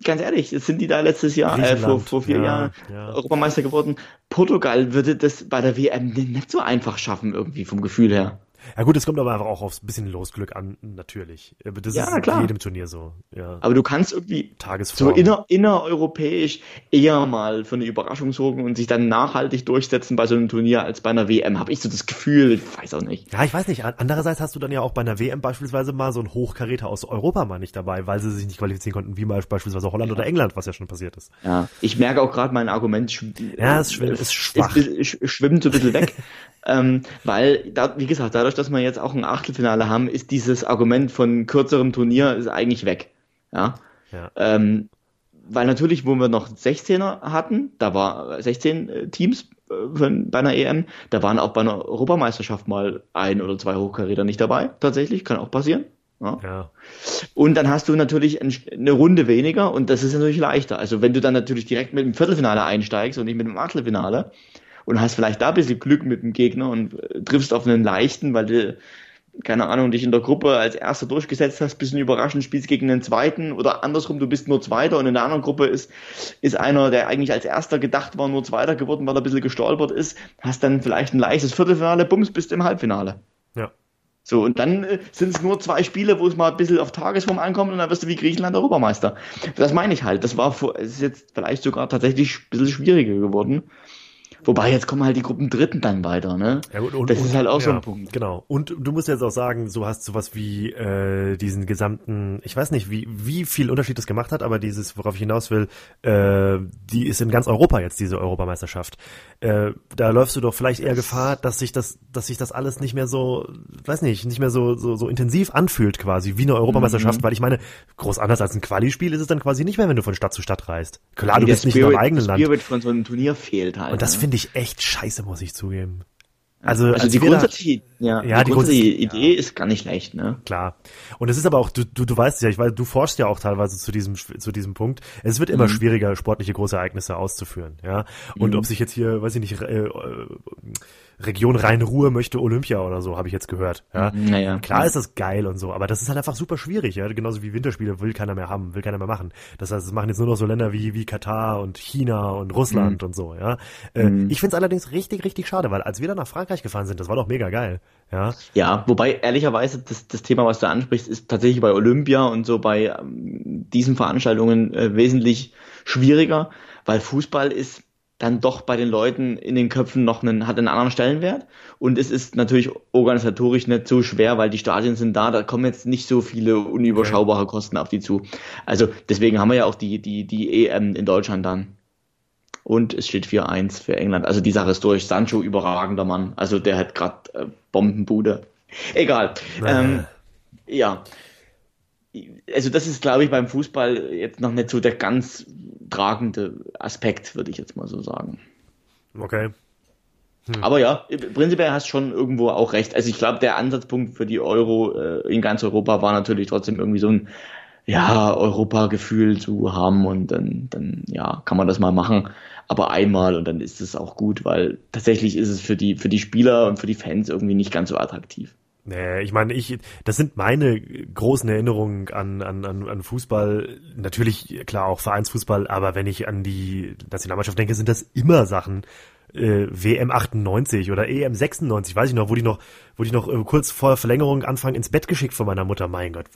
ganz ehrlich, sind die da letztes Jahr, äh, vor, vor vier ja, Jahren ja. Europameister geworden. Portugal würde das bei der WM nicht so einfach schaffen, irgendwie vom Gefühl her. Ja gut, es kommt aber einfach auch aufs bisschen Losglück an, natürlich. Das ja, ist klar. in jedem Turnier so. Ja. Aber du kannst irgendwie so inner, innereuropäisch eher mal für eine Überraschung sorgen und sich dann nachhaltig durchsetzen bei so einem Turnier als bei einer WM, habe ich so das Gefühl, ich weiß auch nicht. Ja, ich weiß nicht. Andererseits hast du dann ja auch bei einer WM beispielsweise mal so einen Hochkaräter aus Europa mal nicht dabei, weil sie sich nicht qualifizieren konnten, wie mal beispielsweise Holland ja. oder England, was ja schon passiert ist. Ja, ich merke auch gerade mein Argument ja, es, schw ist schwach. Ist, schwimmt so ein bisschen weg. [laughs] ähm, weil, da, wie gesagt, dadurch, dass wir jetzt auch ein Achtelfinale haben, ist dieses Argument von kürzerem Turnier ist eigentlich weg. Ja. ja. Ähm, weil natürlich, wo wir noch 16er hatten, da war 16 äh, Teams äh, bei einer EM, da waren auch bei einer Europameisterschaft mal ein oder zwei Hochkaräter nicht dabei, tatsächlich, kann auch passieren. Ja. ja. Und dann hast du natürlich eine Runde weniger und das ist natürlich leichter. Also wenn du dann natürlich direkt mit dem Viertelfinale einsteigst und nicht mit dem Achtelfinale, und hast vielleicht da ein bisschen Glück mit dem Gegner und äh, triffst auf einen leichten, weil du, keine Ahnung, dich in der Gruppe als Erster durchgesetzt hast, bisschen überraschend spielst gegen den Zweiten oder andersrum, du bist nur Zweiter und in der anderen Gruppe ist, ist einer, der eigentlich als Erster gedacht war, nur Zweiter geworden, weil er ein bisschen gestolpert ist, hast dann vielleicht ein leichtes Viertelfinale, bums, bist im Halbfinale. Ja. So, und dann äh, sind es nur zwei Spiele, wo es mal ein bisschen auf Tagesform ankommt und dann wirst du wie Griechenland Europameister. Das meine ich halt. Das war vor, es ist jetzt vielleicht sogar tatsächlich ein bisschen schwieriger geworden. Wobei jetzt kommen halt die Gruppen Dritten dann weiter, ne? Ja, und, und, das ist halt auch ja, so ein Punkt. Genau. Und du musst jetzt auch sagen, so hast sowas wie äh, diesen gesamten, ich weiß nicht, wie wie viel Unterschied das gemacht hat, aber dieses, worauf ich hinaus will, äh, die ist in ganz Europa jetzt diese Europameisterschaft. Äh, da läufst du doch vielleicht eher Gefahr, dass sich das, dass sich das alles nicht mehr so, weiß nicht, nicht mehr so so, so intensiv anfühlt quasi wie eine Europameisterschaft, mhm. weil ich meine, groß anders als ein Quali-Spiel ist es dann quasi nicht mehr, wenn du von Stadt zu Stadt reist. Klar, nee, du bist Spirit, nicht in deinem eigenen Land. Spirit von so einem Turnier fehlt halt. Und das ne? finde ich echt scheiße, muss ich zugeben. Also, also die grundsätzliche, ja, ja, die, die grundsätzliche Idee ja. ist gar nicht schlecht, ne? Klar. Und es ist aber auch, du, du, du weißt ja, ich weiß, du forschst ja auch teilweise zu diesem, zu diesem Punkt. Es wird immer mhm. schwieriger, sportliche große Ereignisse auszuführen, ja. Und mhm. ob sich jetzt hier, weiß ich nicht, äh, Region Rhein-Ruhr möchte Olympia oder so, habe ich jetzt gehört. Ja? Naja. Klar ist das geil und so, aber das ist halt einfach super schwierig, ja. Genauso wie Winterspiele will keiner mehr haben, will keiner mehr machen. Das heißt, es machen jetzt nur noch so Länder wie, wie Katar und China und Russland mhm. und so, ja. Äh, mhm. Ich find's allerdings richtig, richtig schade, weil als wir dann nach Frankreich gefahren sind, das war doch mega geil. Ja, ja wobei ehrlicherweise das, das Thema, was du ansprichst, ist tatsächlich bei Olympia und so bei ähm, diesen Veranstaltungen äh, wesentlich schwieriger, weil Fußball ist dann doch bei den Leuten in den Köpfen noch einen, hat einen anderen Stellenwert. Und es ist natürlich organisatorisch nicht so schwer, weil die Stadien sind da, da kommen jetzt nicht so viele unüberschaubare Kosten auf die zu. Also deswegen haben wir ja auch die, die, die EM in Deutschland dann. Und es steht 4-1 für England. Also die Sache ist durch. Sancho überragender Mann. Also der hat gerade äh, Bombenbude. Egal. Ähm, ja also das ist, glaube ich, beim Fußball jetzt noch nicht so der ganz tragende Aspekt, würde ich jetzt mal so sagen. Okay. Hm. Aber ja, prinzipiell hast du schon irgendwo auch recht. Also ich glaube, der Ansatzpunkt für die Euro äh, in ganz Europa war natürlich trotzdem irgendwie so ein ja, Europa-Gefühl zu haben und dann, dann ja, kann man das mal machen. Aber einmal und dann ist es auch gut, weil tatsächlich ist es für die, für die Spieler und für die Fans irgendwie nicht ganz so attraktiv. Nee, ich meine, ich, das sind meine großen Erinnerungen an, an, an, an Fußball. Natürlich, klar, auch Vereinsfußball, aber wenn ich an die Nationalmannschaft denke, sind das immer Sachen, äh, WM 98 oder EM 96, weiß ich noch, wo die noch, wo die noch äh, kurz vor Verlängerung anfangen ins Bett geschickt von meiner Mutter. Mein Gott,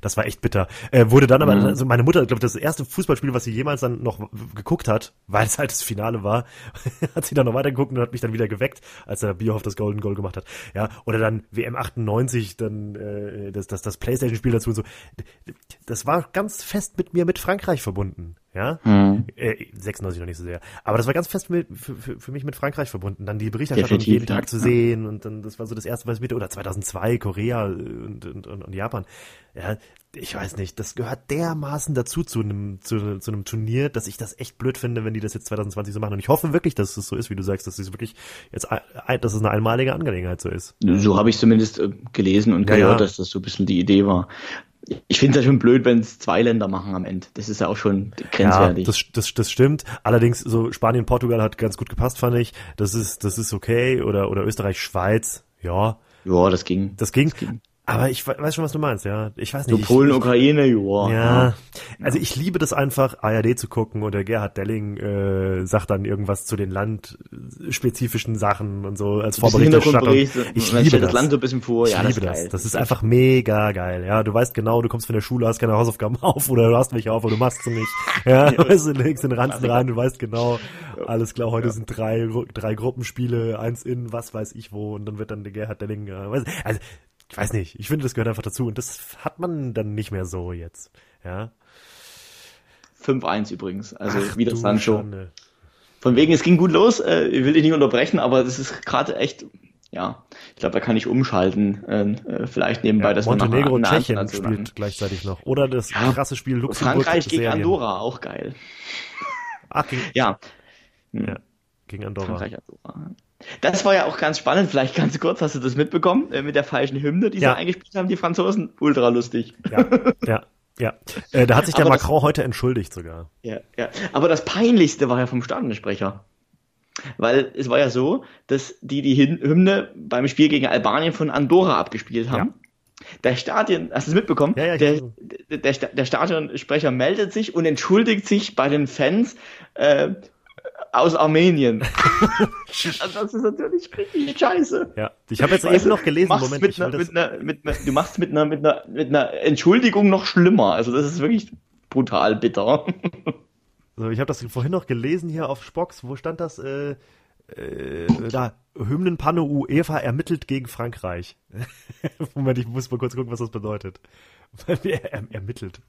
das war echt bitter. Äh, wurde dann aber, mhm. also meine Mutter, glaube das erste Fußballspiel, was sie jemals dann noch geguckt hat, weil es halt das Finale war, [laughs] hat sie dann noch weitergeguckt und hat mich dann wieder geweckt, als der Bierhoff das Golden Goal gemacht hat. Ja, oder dann WM 98, dann äh, das, das, das Playstation-Spiel dazu und so. Das war ganz fest mit mir mit Frankreich verbunden. Ja, mhm. äh, 96 noch nicht so sehr. Aber das war ganz fest mit, für, für, für mich mit Frankreich verbunden. Dann die Berichterstattung Definitiv, jeden Tag zu sehen und dann das war so das erste, was mit oder 2002 Korea und, und, und, und Japan. Ja, ich weiß nicht, das gehört dermaßen dazu zu einem zu, zu einem Turnier, dass ich das echt blöd finde, wenn die das jetzt 2020 so machen. Und ich hoffe wirklich, dass es so ist, wie du sagst, dass es wirklich jetzt, dass es eine einmalige Angelegenheit so ist. So habe ich zumindest äh, gelesen und ja, gehört, ja. dass das so ein bisschen die Idee war ich finde es ja schon blöd, wenn es zwei Länder machen am Ende. Das ist ja auch schon grenzwertig. Ja, das, das, das stimmt. Allerdings, so Spanien, Portugal hat ganz gut gepasst, fand ich. Das ist, das ist okay. Oder, oder Österreich, Schweiz, ja. Ja, das ging. Das ging. Das ging. Aber ich weiß schon, was du meinst, ja. Ich weiß nicht. So Polen, Ukraine, joa. Ja. Also ich liebe das einfach, ARD zu gucken und der Gerhard Delling äh, sagt dann irgendwas zu den landspezifischen Sachen und so als Vorberichterstattung. Ich liebe das. das Land so ein bisschen vor. Ich ja, liebe das. Das, das ist einfach mega geil. Ja, du weißt genau, du kommst von der Schule, hast keine Hausaufgaben [laughs] auf oder du hast welche auf oder du machst sie nicht. Ja, [laughs] weißt du, legst den Ranzen rein, du weißt genau, alles klar, heute ja. sind drei, drei Gruppenspiele, eins in was weiß ich wo und dann wird dann der Gerhard Delling, äh, also ich weiß nicht, ich finde, das gehört einfach dazu und das hat man dann nicht mehr so jetzt, ja. 5-1 übrigens, also Ach, wieder Sancho. Schande. Von wegen, es ging gut los, äh, ich will dich nicht unterbrechen, aber das ist gerade echt, ja, ich glaube, da kann ich umschalten, äh, äh vielleicht nebenbei, ja, dass Montenegro und Tschechien spielt gleichzeitig noch. Oder das ja, krasse Spiel Luxemburg. Frankreich gegen Serien. Andorra, auch geil. Ach, gegen, ja. ja. Gegen Andorra. Frankreich, Andorra. Das war ja auch ganz spannend, vielleicht ganz kurz, hast du das mitbekommen, äh, mit der falschen Hymne, die ja. sie eingespielt haben, die Franzosen? Ultra lustig. Ja, ja. Ja, äh, da hat sich der Aber Macron das, heute entschuldigt sogar. Ja, ja. Aber das Peinlichste war ja vom Stadionsprecher. Weil es war ja so, dass die die Hymne beim Spiel gegen Albanien von Andorra abgespielt haben. Ja. Der Stadion, hast du es mitbekommen? Ja, ja, der, der, der, der Stadionsprecher meldet sich und entschuldigt sich bei den Fans, äh, aus Armenien. [laughs] also das ist natürlich richtig scheiße. Ja, ich habe jetzt eben noch gelesen, Moment, mit einer, mit einer, mit einer, du machst mit einer, mit einer, mit einer Entschuldigung noch schlimmer. Also das ist wirklich brutal bitter. [laughs] So, ich habe das vorhin noch gelesen hier auf Spox. Wo stand das? Äh, äh, da, Hymnenpanne UEFA ermittelt gegen Frankreich. [laughs] Moment, ich muss mal kurz gucken, was das bedeutet. er, ermittelt.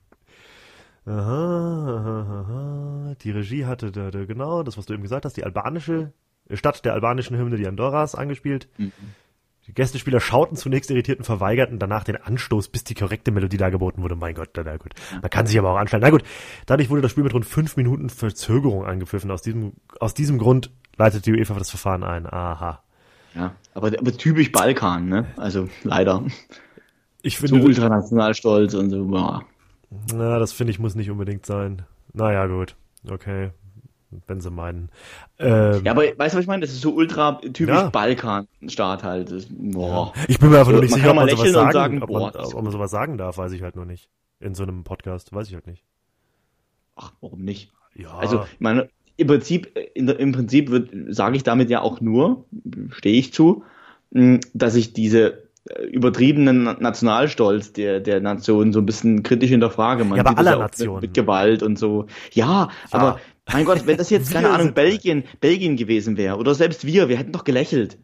Aha, aha, aha. Die Regie hatte da, da, genau das, was du eben gesagt hast, die albanische, äh, Stadt der albanischen Hymne, die Andorras, angespielt. Mhm. Die Gästespieler schauten zunächst irritiert und verweigerten danach den Anstoß, bis die korrekte Melodie dargeboten wurde. Mein Gott, na, na gut. Man kann sich aber auch anstellen. Na gut, dadurch wurde das Spiel mit rund fünf Minuten Verzögerung angepfiffen. Aus diesem, aus diesem Grund leitete die UEFA das Verfahren ein. Aha. Ja, aber, aber typisch Balkan, ne? Also leider. Ich finde. So ultranational stolz und so, ja. Na, das finde ich muss nicht unbedingt sein. Naja, gut. Okay. wenn sie meinen. Ähm, ja, aber weißt du, was ich meine? Das ist so ultra typisch ja. Balkan-Staat halt. Das, boah. Ja. Ich bin mir einfach so, nur nicht sicher, ob man sowas sagen, sagen ob, man, boah, ob man sowas sagen darf, weiß ich halt nur nicht. In so einem Podcast, weiß ich halt nicht. Ach, warum nicht? Ja. Also, ich meine, im Prinzip, in, im Prinzip sage ich damit ja auch nur, stehe ich zu, dass ich diese übertriebenen Nationalstolz der, der Nation so ein bisschen kritisch hinterfrage. Man ja, aber aller Nationen. Mit, mit, Gewalt und so. Ja, ja, aber mein Gott, wenn das jetzt, [laughs] keine Ahnung, Belgien, Belgien gewesen wäre oder selbst wir, wir hätten doch gelächelt.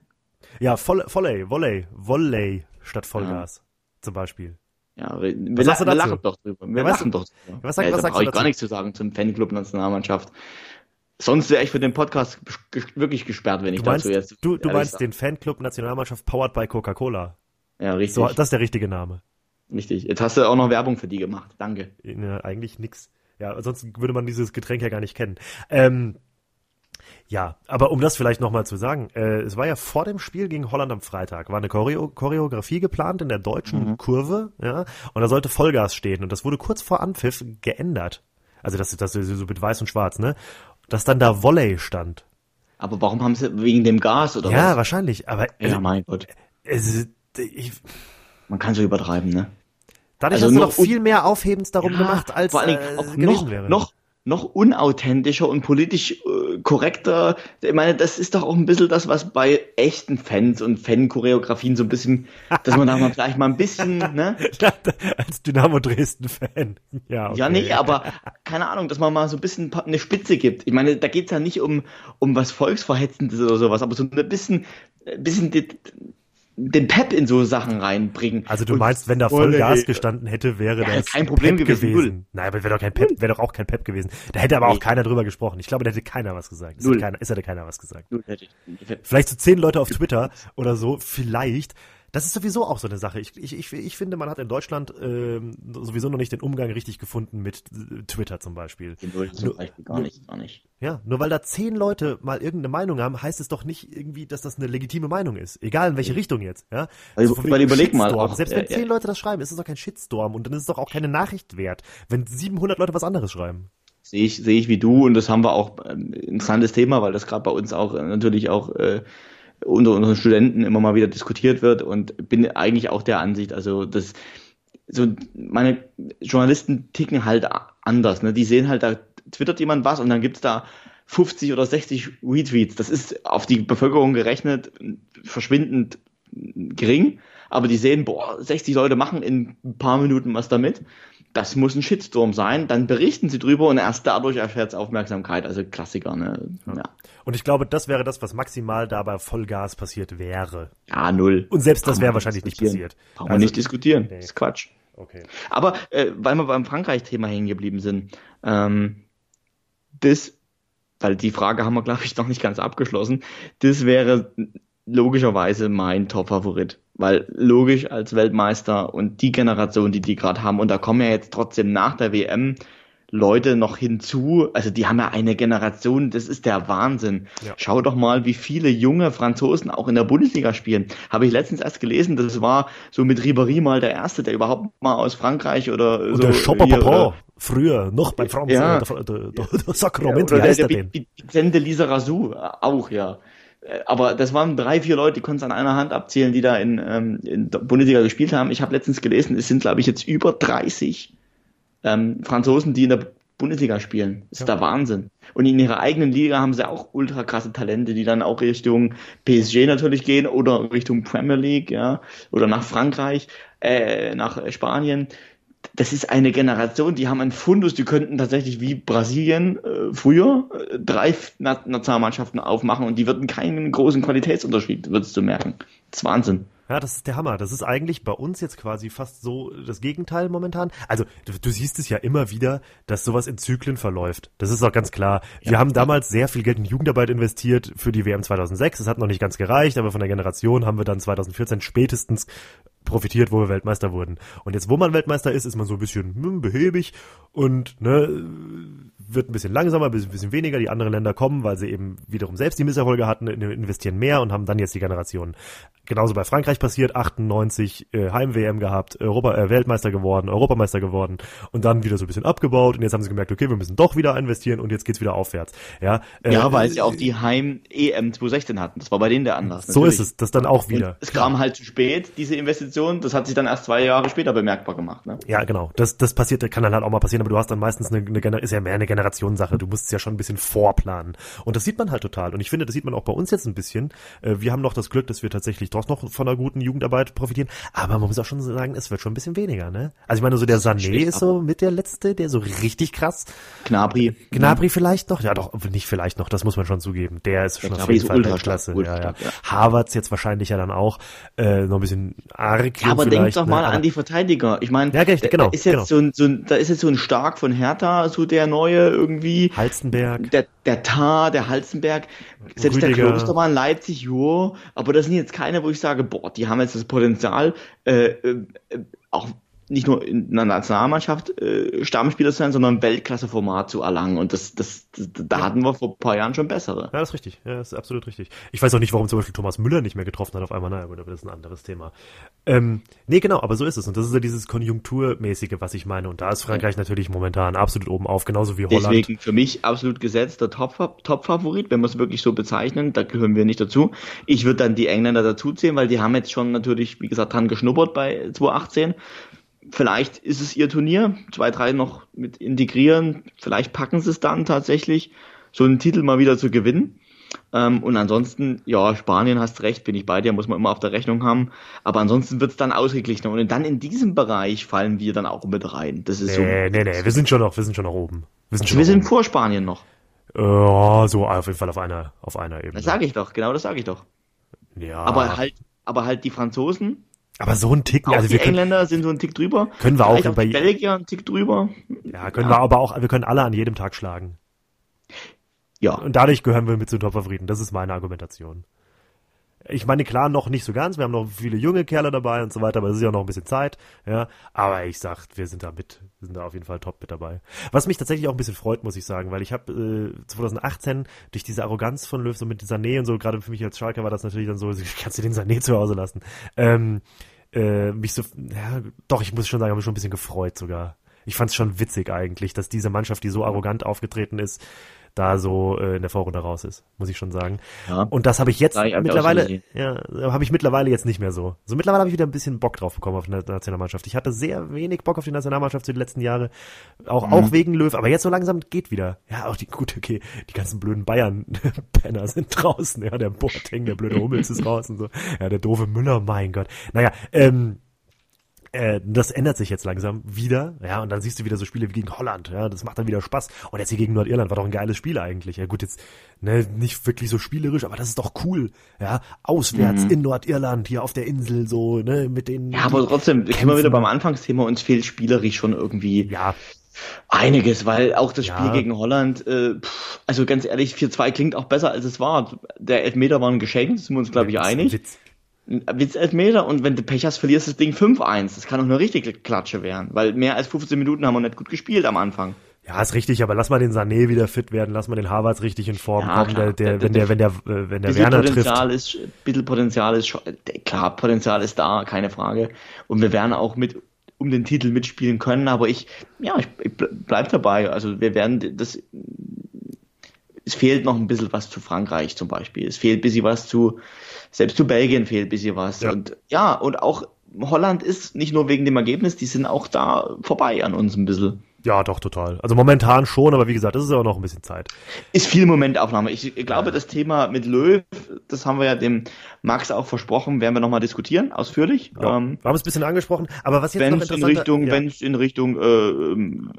Ja, Volley, Volley, Volley, Volley statt Vollgas ja. zum Beispiel. Ja, wir, wir, la wir lachen doch drüber. Wir ja, lachen doch drüber. Was, sag, ja, was da brauche ich gar nichts zu sagen zum Fanclub Nationalmannschaft. Sonst wäre ich für den Podcast wirklich gesperrt, wenn ich meinst, dazu jetzt. Du, du meinst sag. den Fanclub Nationalmannschaft powered by Coca-Cola. Ja, richtig. So, das ist der richtige Name. Richtig. Jetzt hast du auch noch Werbung für die gemacht. Danke. Ja, eigentlich nix. Ja, ansonsten würde man dieses Getränk ja gar nicht kennen. Ähm, ja, aber um das vielleicht nochmal zu sagen, äh, es war ja vor dem Spiel gegen Holland am Freitag, war eine Choreo Choreografie geplant in der deutschen mhm. Kurve, ja, und da sollte Vollgas stehen und das wurde kurz vor Anpfiff geändert. Also das, das ist so mit weiß und schwarz, ne? Dass dann da Volley stand. Aber warum haben sie wegen dem Gas oder ja, was? Ja, wahrscheinlich, aber Ja, also, mein Gott. Es, ich, Man kann so übertreiben, ne? Dadurch also hast du noch viel mehr Aufhebens darum ja, gemacht, als vor allen Dingen äh, auch noch, wäre. noch noch unauthentischer und politisch äh, korrekter. Ich meine, das ist doch auch ein bisschen das, was bei echten Fans und Fan-Choreografien so ein bisschen, dass man da mal [laughs] vielleicht mal ein bisschen, ne? [laughs] Als Dynamo Dresden-Fan. [laughs] Ja, okay. ja, nee, aber keine Ahnung, dass man mal so ein bisschen eine Spitze gibt. Ich meine, da geht's ja nicht um, um was Volksverhetzendes oder sowas, aber so ein bisschen, ein bisschen den Pep in so Sachen reinbringen. Also du meinst, wenn da voll Gas gestanden hätte, wäre ja, das kein Problem Pep gewesen. gewesen. Nein, aber wäre doch kein Pep, wäre doch auch kein Pep gewesen. Da hätte aber nee. auch keiner drüber gesprochen. Ich glaube, da hätte keiner was gesagt. Es hätte keiner, es hätte keiner was gesagt. Null hätte ich. Vielleicht so zehn Leute auf Twitter oder so, vielleicht. Das ist sowieso auch so eine Sache. Ich, ich, ich, ich finde, man hat in Deutschland ähm, sowieso noch nicht den Umgang richtig gefunden mit äh, Twitter zum Beispiel. Den nur, zum Beispiel gar nicht, gar nicht. Ja, nur weil da zehn Leute mal irgendeine Meinung haben, heißt es doch nicht irgendwie, dass das eine legitime Meinung ist. Egal in welche Richtung jetzt. Ja? Also, so weil überleg mal. Auch, Selbst wenn zehn ja. Leute das schreiben, ist es doch kein Shitstorm und dann ist es doch auch keine Nachricht wert, wenn 700 Leute was anderes schreiben sehe ich, sehe ich wie du und das haben wir auch ein ähm, interessantes Thema, weil das gerade bei uns auch äh, natürlich auch äh, unter unseren Studenten immer mal wieder diskutiert wird und bin eigentlich auch der Ansicht, also das so meine Journalisten ticken halt anders, ne? Die sehen halt, da twittert jemand was und dann gibt's da 50 oder 60 Retweets. Das ist auf die Bevölkerung gerechnet verschwindend gering, aber die sehen, boah, 60 Leute machen in ein paar Minuten was damit das muss ein Shitstorm sein, dann berichten sie drüber und erst dadurch erfährt es Aufmerksamkeit, also Klassiker, ne? Ja. Und ich glaube, das wäre das, was maximal da bei Vollgas passiert wäre. Ja, null. Und selbst das wäre wahrscheinlich nicht passiert. Brauchen also, wir nicht diskutieren. Nee. Das ist Quatsch. Okay. Aber äh, weil wir beim Frankreich-Thema hängen geblieben sind, ähm, das, weil die Frage haben wir, glaube ich, noch nicht ganz abgeschlossen, das wäre logischerweise mein Top-Favorit. Weil logisch als Weltmeister und die Generation, die die gerade haben, und da kommen ja jetzt trotzdem nach der WM Leute noch hinzu, also die haben ja eine Generation, das ist der Wahnsinn. Ja. Schau doch mal, wie viele junge Franzosen auch in der Bundesliga spielen. Habe ich letztens erst gelesen, das war so mit Ribéry mal der Erste, der überhaupt mal aus Frankreich oder und so. Der Chopper Papa, früher, noch bei Franz, ja. der, der, der, der Sakrament, ja, oder heißt der, der, der Vicente Lisa Razou, auch, ja. Äh, aber das waren drei, vier Leute, die konnten es an einer Hand abzählen, die da in, ähm, in der Bundesliga gespielt haben. Ich habe letztens gelesen, es sind, glaube ich, jetzt über 30 ähm, Franzosen, die in der Bundesliga spielen. Das ist ja. der Wahnsinn. Und in ihrer eigenen Liga haben sie auch ultra krasse Talente, die dann auch Richtung PSG natürlich gehen oder Richtung Premier League, ja, oder nach Frankreich, äh, nach Spanien das ist eine Generation, die haben einen Fundus, die könnten tatsächlich wie Brasilien äh, früher äh, drei Na Nationalmannschaften aufmachen und die würden keinen großen Qualitätsunterschied, würdest du merken. Das ist Wahnsinn. Ja, das ist der Hammer. Das ist eigentlich bei uns jetzt quasi fast so das Gegenteil momentan. Also du, du siehst es ja immer wieder, dass sowas in Zyklen verläuft. Das ist auch ganz klar. Wir ja. haben damals sehr viel Geld in Jugendarbeit investiert für die WM 2006. Das hat noch nicht ganz gereicht, aber von der Generation haben wir dann 2014 spätestens profitiert, wo wir Weltmeister wurden. Und jetzt, wo man Weltmeister ist, ist man so ein bisschen hm, behäbig und ne, wird ein bisschen langsamer, ein bisschen, weniger. Die anderen Länder kommen, weil sie eben wiederum selbst die Misserfolge hatten, investieren mehr und haben dann jetzt die Generation. Genauso bei Frankreich passiert, 98 äh, Heim-WM gehabt, Europa, äh, Weltmeister geworden, Europameister geworden und dann wieder so ein bisschen abgebaut und jetzt haben sie gemerkt, okay, wir müssen doch wieder investieren und jetzt geht's wieder aufwärts. Ja, äh, ja weil sie auch die Heim-EM 2016 hatten. Das war bei denen der Anlass. So natürlich. ist es, das dann auch wieder. Und es kam halt zu spät, diese Investition. Das hat sich dann erst zwei Jahre später bemerkbar gemacht. Ne? Ja, genau. Das, das passiert, kann dann halt auch mal passieren, aber du hast dann meistens eine, eine ist ja mehr eine Generationssache. Du musst es ja schon ein bisschen vorplanen. Und das sieht man halt total. Und ich finde, das sieht man auch bei uns jetzt ein bisschen. Äh, wir haben noch das Glück, dass wir tatsächlich doch noch von einer guten Jugendarbeit profitieren. Aber man muss auch schon sagen, es wird schon ein bisschen weniger, ne? Also ich meine, so der Sané ist so mit der letzte, der so richtig krass. Gnabry. Gnabry ja. vielleicht noch? Ja, doch, nicht vielleicht noch, das muss man schon zugeben. Der ist schon auf jeden Fall ultra klasse. Ultra ja, ja. ja. Harvards jetzt wahrscheinlich ja dann auch äh, noch ein bisschen arg. Ja, aber denk doch mal ne? an die Verteidiger. Ich meine, ja, genau, da ist jetzt genau. so ein, so ein, da ist jetzt so ein Stark von Hertha, so der neue irgendwie. Halstenberg. Der, der Tar, der Halstenberg. Selbst Rüdiger. der Klostermann, Leipzig, jo. Aber das sind jetzt keine, wo ich sage, boah, die haben jetzt das Potenzial, äh, äh, auch nicht nur in einer Nationalmannschaft äh, Stammspieler zu sein, sondern Weltklasse-Format zu erlangen. Und das, das, das da ja. hatten wir vor ein paar Jahren schon bessere. Ja, das ist richtig. Ja, das ist absolut richtig. Ich weiß auch nicht, warum zum Beispiel Thomas Müller nicht mehr getroffen hat auf einmal. Naja, gut, aber das ist ein anderes Thema. Ähm, nee, genau, aber so ist es. Und das ist ja dieses Konjunkturmäßige, was ich meine. Und da ist Frankreich ja. natürlich momentan absolut oben auf, genauso wie Holland. Deswegen für mich absolut gesetzter Top-Favorit, wenn wir es wirklich so bezeichnen. Da gehören wir nicht dazu. Ich würde dann die Engländer dazuzählen, weil die haben jetzt schon natürlich, wie gesagt, dran geschnuppert bei 2018 vielleicht ist es ihr Turnier, zwei, drei noch mit integrieren, vielleicht packen sie es dann tatsächlich, so einen Titel mal wieder zu gewinnen. Ähm, und ansonsten, ja, Spanien hast recht, bin ich bei dir, muss man immer auf der Rechnung haben. Aber ansonsten wird es dann ausgeglichener. Und dann in diesem Bereich fallen wir dann auch mit rein. Das ist nee, so. Nee, nee, wir sind schon noch, wir sind schon noch oben. Wir sind, schon wir sind vor Spanien noch. Ja, so auf jeden Fall auf einer, auf einer Ebene. Das sage ich doch, genau das sage ich doch. Ja. Aber halt, aber halt die Franzosen, aber so ein Tick, also die wir können, Engländer sind so ein Tick drüber. Können wir auch, auch bei die Belgier ein Tick drüber. Ja, können ja. wir aber auch, wir können alle an jedem Tag schlagen. Ja. Und dadurch gehören wir mit zu Top-Favoriten. Das ist meine Argumentation. Ich meine, klar, noch nicht so ganz. Wir haben noch viele junge Kerle dabei und so weiter, aber es ist ja noch ein bisschen Zeit. Ja, aber ich sag, wir sind da mit, wir sind da auf jeden Fall top mit dabei. Was mich tatsächlich auch ein bisschen freut, muss ich sagen, weil ich habe äh, 2018 durch diese Arroganz von Löw so mit Sané und so, gerade für mich als Schalker war das natürlich dann so, [laughs] kannst du den Sané zu Hause lassen. Ähm, äh, mich so, ja, doch, ich muss schon sagen, habe mich schon ein bisschen gefreut sogar. Ich fand es schon witzig eigentlich, dass diese Mannschaft, die so arrogant aufgetreten ist, da so äh, in der Vorrunde raus ist, muss ich schon sagen. Ja. Und das habe ich jetzt ja, mittlerweile, ja, habe ich mittlerweile jetzt nicht mehr so. So mittlerweile habe ich wieder ein bisschen Bock drauf bekommen auf die Nationalmannschaft. Ich hatte sehr wenig Bock auf die Nationalmannschaft zu den letzten Jahren, auch mhm. auch wegen Löw, aber jetzt so langsam geht wieder. Ja, auch die gut, okay, die ganzen blöden Bayern Penner [laughs] sind draußen, ja, der Boateng, der blöde Hummels ist raus und so. Ja, der doofe Müller, mein Gott. Naja, ähm äh, das ändert sich jetzt langsam wieder, ja, und dann siehst du wieder so Spiele wie gegen Holland, ja, das macht dann wieder Spaß. Und jetzt hier gegen Nordirland war doch ein geiles Spiel eigentlich. Ja, gut, jetzt ne, nicht wirklich so spielerisch, aber das ist doch cool, ja, auswärts mhm. in Nordirland, hier auf der Insel, so, ne, mit den. Ja, aber trotzdem, ich immer wieder beim Anfangsthema, uns fehlt spielerisch schon irgendwie. Ja. Einiges, weil auch das Spiel ja. gegen Holland, äh, pff, also ganz ehrlich, 4-2 klingt auch besser, als es war. Der Elfmeter war ein Geschenk, sind wir uns, glaube ich, einig. Witz. Witz Elfmeter und wenn du Pech hast, verlierst das Ding 5-1. Das kann auch eine richtige Klatsche werden, weil mehr als 15 Minuten haben wir nicht gut gespielt am Anfang. Ja, ist richtig, aber lass mal den Sané wieder fit werden, lass mal den Harvards richtig in Form ja, kommen, der, der, wenn der, wenn der, äh, wenn der Werner Potenzial trifft. Ist, ein bisschen Potenzial ist klar, Potenzial ist da, keine Frage. Und wir werden auch mit, um den Titel mitspielen können, aber ich, ja, ich, ich bleib dabei. Also wir werden das, es fehlt noch ein bisschen was zu Frankreich zum Beispiel. Es fehlt ein bisschen was zu, selbst zu Belgien fehlt ein bisschen was. Ja. Und ja, und auch Holland ist nicht nur wegen dem Ergebnis, die sind auch da vorbei an uns ein bisschen. Ja, doch, total. Also momentan schon, aber wie gesagt, das ist ja auch noch ein bisschen Zeit. Ist viel Momentaufnahme. Ich, glaube, ja. das Thema mit Löw, das haben wir ja dem Max auch versprochen, werden wir nochmal diskutieren, ausführlich. Ja, ähm, wir haben es ein bisschen angesprochen, aber was jetzt wenn's noch in Richtung, ja. Wenn es in Richtung äh, ähm,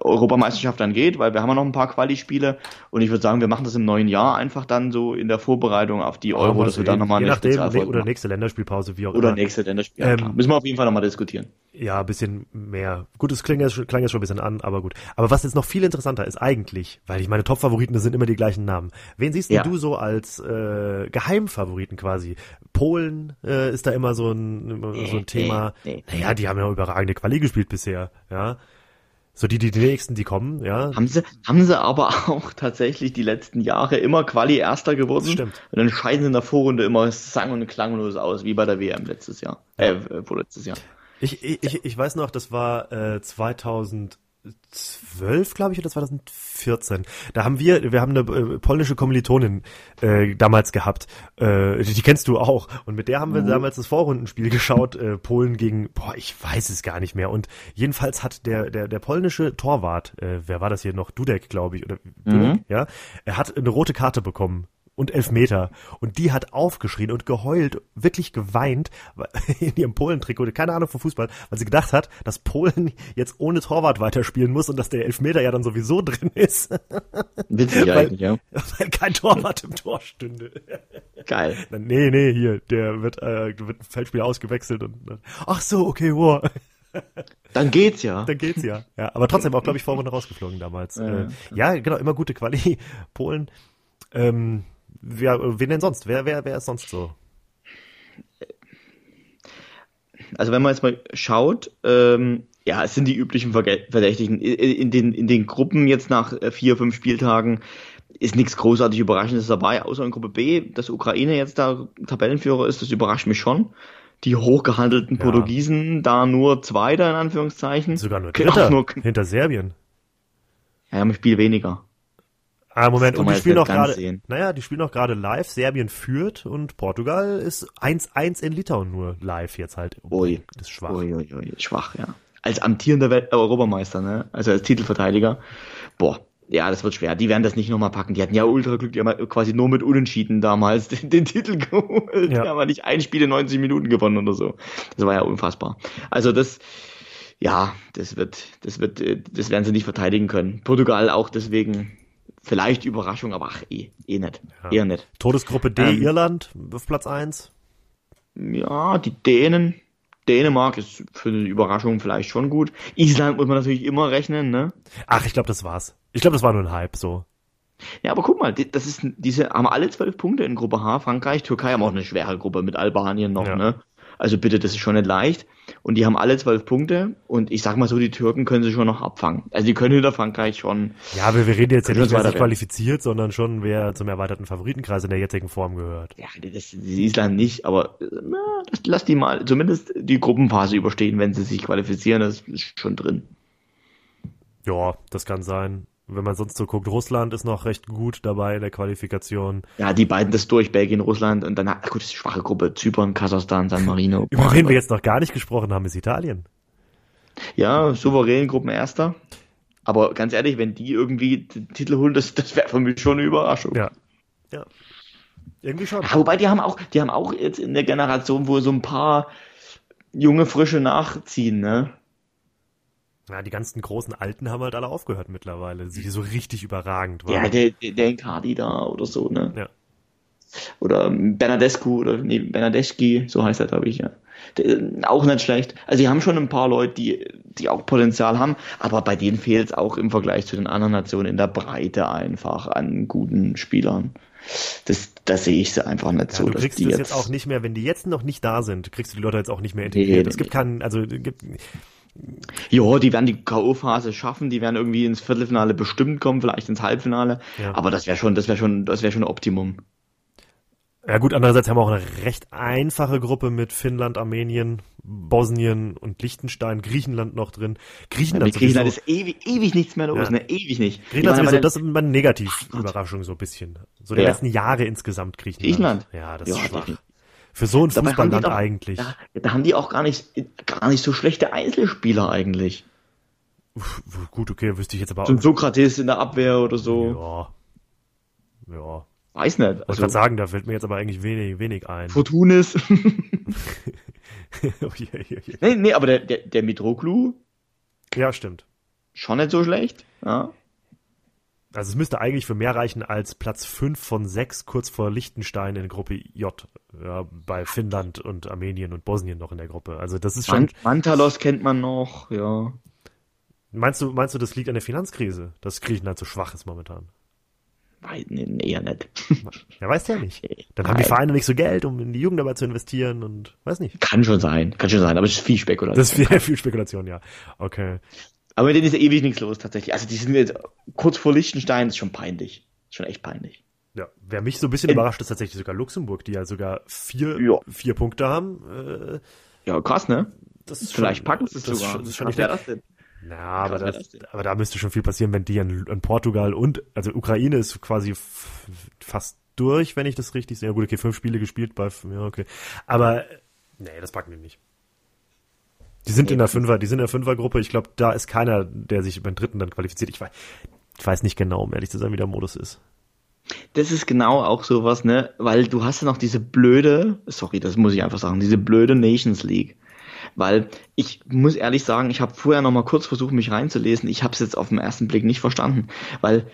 Europameisterschaft dann geht, weil wir haben ja noch ein paar Quali-Spiele und ich würde sagen, wir machen das im neuen Jahr einfach dann so in der Vorbereitung auf die Euro, dass wir dann nochmal eine nachdem, Oder nächste Länderspielpause, wie auch Oder immer. nächste Länderspielpause, ähm, Müssen wir auf jeden Fall nochmal diskutieren. Ja, ein bisschen mehr. Gut, es klang jetzt, klang jetzt schon ein bisschen an, aber gut. Aber was jetzt noch viel interessanter ist eigentlich, weil ich meine Top-Favoriten, das sind immer die gleichen Namen. Wen siehst ja. du so als äh, Geheimfavoriten quasi? Polen äh, ist da immer so ein, nee, so ein Thema. Nee, nee. Naja, die haben ja überragende Quali gespielt bisher, ja. So die, die, die nächsten, die kommen, ja. Haben sie, haben sie aber [laughs] auch tatsächlich die letzten Jahre immer Quali Erster geworden. Das stimmt. Und dann scheiden sie in der Vorrunde immer sang- und klanglos aus, wie bei der WM letztes Jahr. Äh, äh vorletztes Jahr. Ich, ich, ich weiß noch, das war äh, 2000 2012, glaube ich, oder 2014. Da haben wir, wir haben eine äh, polnische Kommilitonin äh, damals gehabt. Äh, die, die kennst du auch. Und mit der haben wir mhm. damals das Vorrundenspiel [laughs] geschaut. Äh, Polen gegen, boah, ich weiß es gar nicht mehr. Und jedenfalls hat der der der polnische Torwart, äh, wer war das hier noch? Dudek, glaube ich, oder Dudek, mhm. ja, er hat eine rote Karte bekommen und Elfmeter. Und die hat aufgeschrien und geheult, wirklich geweint [laughs] in ihrem Polen-Trikot, keine Ahnung vom Fußball, weil sie gedacht hat, dass Polen jetzt ohne Torwart weiterspielen muss und dass der Elfmeter ja dann sowieso [laughs] drin ist. Witzig weil, eigentlich, ja. Weil kein Torwart im Tor stünde. Geil. Nee, nee, hier, der wird, äh, wird ein Feldspiel ausgewechselt und ach so, okay, wow. Dann geht's ja. Dann geht's ja. Ja, aber trotzdem auch, glaube ich, Vorrunde rausgeflogen damals. Ja, äh, ja, genau, immer gute Quali. Polen. Ähm, wer, wen denn sonst? Wer, wer, wer ist sonst so? Also wenn man jetzt mal schaut, ähm, ja, es sind die üblichen Verdächtigen. In den, in den Gruppen jetzt nach äh, vier, fünf Spieltagen ist nichts großartig Überraschendes dabei, außer in Gruppe B, dass Ukraine jetzt da Tabellenführer ist, das überrascht mich schon. Die hochgehandelten ja. Portugiesen, da nur Zweiter in Anführungszeichen. Sogar nur Dritter, nur, hinter Serbien. Ja, ein Spiel weniger. Ah, Moment, und die spielen noch gerade, naja, die spielen noch gerade live. Serbien führt und Portugal ist 1-1 in Litauen nur live jetzt halt. Ui. Das ist schwach. Ui, ui, ui. Schwach, ja. Als amtierender Welt äh, Europameister, ne? Also als Titelverteidiger. Boah. Ja, das wird schwer. Die werden das nicht nochmal packen. Die hatten ja ultra Glück, die haben quasi nur mit Unentschieden damals [laughs] den, den Titel geholt. Ja. Die haben ja nicht ein Spiel in 90 Minuten gewonnen oder so. Das war ja unfassbar. Also das, ja, das wird, das wird, äh, das werden sie nicht verteidigen können. Portugal auch deswegen Vielleicht Überraschung, aber ach, eh, eh nicht. Ja. Eher nicht. Todesgruppe D, ähm, Irland auf Platz 1. Ja, die Dänen. Dänemark ist für eine Überraschung vielleicht schon gut. Island muss man natürlich immer rechnen, ne? Ach, ich glaube, das war's. Ich glaube, das war nur ein Hype, so. Ja, aber guck mal, das ist, diese haben alle zwölf Punkte in Gruppe H. Frankreich, Türkei haben auch eine schwere Gruppe mit Albanien noch, ja. ne? Also bitte, das ist schon nicht leicht. Und die haben alle zwölf Punkte. Und ich sag mal so, die Türken können sie schon noch abfangen. Also die können hinter Frankreich schon. Ja, aber wir reden jetzt ja nicht, wer sich qualifiziert, sondern schon, wer zum erweiterten Favoritenkreis in der jetzigen Form gehört. Ja, das, das Island nicht, aber na, das, lass die mal zumindest die Gruppenphase überstehen, wenn sie sich qualifizieren. Das ist schon drin. Ja, das kann sein wenn man sonst so guckt, Russland ist noch recht gut dabei in der Qualifikation. Ja, die beiden das durch, Belgien, Russland und dann, gut, das ist schwache Gruppe, Zypern, Kasachstan, San Marino. Über wen wir jetzt noch gar nicht gesprochen haben, ist Italien. Ja, souverän Gruppenerster. Aber ganz ehrlich, wenn die irgendwie den Titel holen, das, das wäre für mich schon eine Überraschung. Ja. Ja. Irgendwie schon. Ja, wobei die haben auch, die haben auch jetzt in der Generation, wo so ein paar junge Frische nachziehen, ne? Ja, die ganzen großen Alten haben halt alle aufgehört mittlerweile, die so richtig überragend waren. Ja, der, der, der Cardi da oder so, ne? Ja. Oder Bernadescu oder nee, Bernadeschi, so heißt er, glaube ich, ja. Der, auch nicht schlecht. Also die haben schon ein paar Leute, die, die auch Potenzial haben, aber bei denen fehlt es auch im Vergleich zu den anderen Nationen in der Breite einfach an guten Spielern. Das, das sehe ich einfach nicht ja, so. Du kriegst es jetzt, jetzt auch nicht mehr, wenn die jetzt noch nicht da sind, kriegst du die Leute jetzt auch nicht mehr integriert. Nee, es gibt keinen, also gibt, ja, die werden die K.O.-Phase schaffen, die werden irgendwie ins Viertelfinale bestimmt kommen, vielleicht ins Halbfinale. Ja. Aber das wäre schon, das wäre schon, das wäre schon Optimum. Ja gut, andererseits haben wir auch eine recht einfache Gruppe mit Finnland, Armenien, Bosnien und Liechtenstein, Griechenland noch drin. Griechenland, ja, Griechenland ist ewig, ewig nichts mehr los, ja. ne? Ewig nicht. Griechenland sowieso, das ist eine Negativüberraschung so ein bisschen. So die ja. letzten Jahre insgesamt Griechenland. Griechenland? Ja, das ist schwach. Für so ein Fußballland auch, eigentlich. Da, da, haben die auch gar nicht, gar nicht so schlechte Einzelspieler eigentlich. Uff, gut, okay, wüsste ich jetzt aber auch. So ein Sokrates in der Abwehr oder so. Ja. Ja. Weiß nicht. Also, ich kann sagen, da fällt mir jetzt aber eigentlich wenig, wenig ein. Fortunis. oh, yeah, yeah, yeah. Nee, nee, aber der, der, der Mitroklu. Ja, stimmt. Schon nicht so schlecht. Ja. Also es müsste eigentlich für mehr reichen als Platz 5 von 6 kurz vor Liechtenstein in Gruppe J. Ja, bei Finnland und Armenien und Bosnien noch in der Gruppe. Also das ist schon. Mantalos kennt man noch, ja. Meinst du, meinst du, das liegt an der Finanzkrise, dass Griechenland so schwach ist momentan? Nein, nee, eher nicht. [laughs] Ja, weiß ja nicht. Dann haben die Vereine nicht so Geld, um in die Jugendarbeit zu investieren und weiß nicht. Kann schon sein, kann schon sein, aber es ist viel Spekulation. Das ist viel, [laughs] viel Spekulation, ja. Okay. Aber mit denen ist ja ewig nichts los tatsächlich. Also die sind jetzt kurz vor Liechtenstein, ist schon peinlich. Ist schon echt peinlich. Ja, wer mich so ein bisschen überrascht, ist tatsächlich sogar Luxemburg, die ja sogar vier, Ja. vier Punkte haben. Äh, Ja, krass, ne? das ist Vielleicht packen sie es sogar. schon- Das ist schon schlecht. das denn? Na, aber, Krass das, aber da müsste schon viel passieren, wenn die in, in Portugal und, also Ukraine ist quasi fast durch, wenn ich das richtig sehe. Ja, gut, okay, fünf Spiele gespielt bei, ja, okay. Aber, äh, nee, das packen die nicht. Die sind in der Fünfer, die sind in der Fünfergruppe. Ich glaube, da ist keiner, der sich beim dritten dann qualifiziert. Ich weiß, ich weiß nicht genau, um ehrlich zu sein, wie der Modus ist. Das ist genau auch sowas, ne? Weil du hast ja noch diese blöde, sorry, das muss ich einfach sagen, diese blöde Nations League. Weil ich muss ehrlich sagen, ich habe vorher noch mal kurz versucht, mich reinzulesen. Ich habe es jetzt auf den ersten Blick nicht verstanden, weil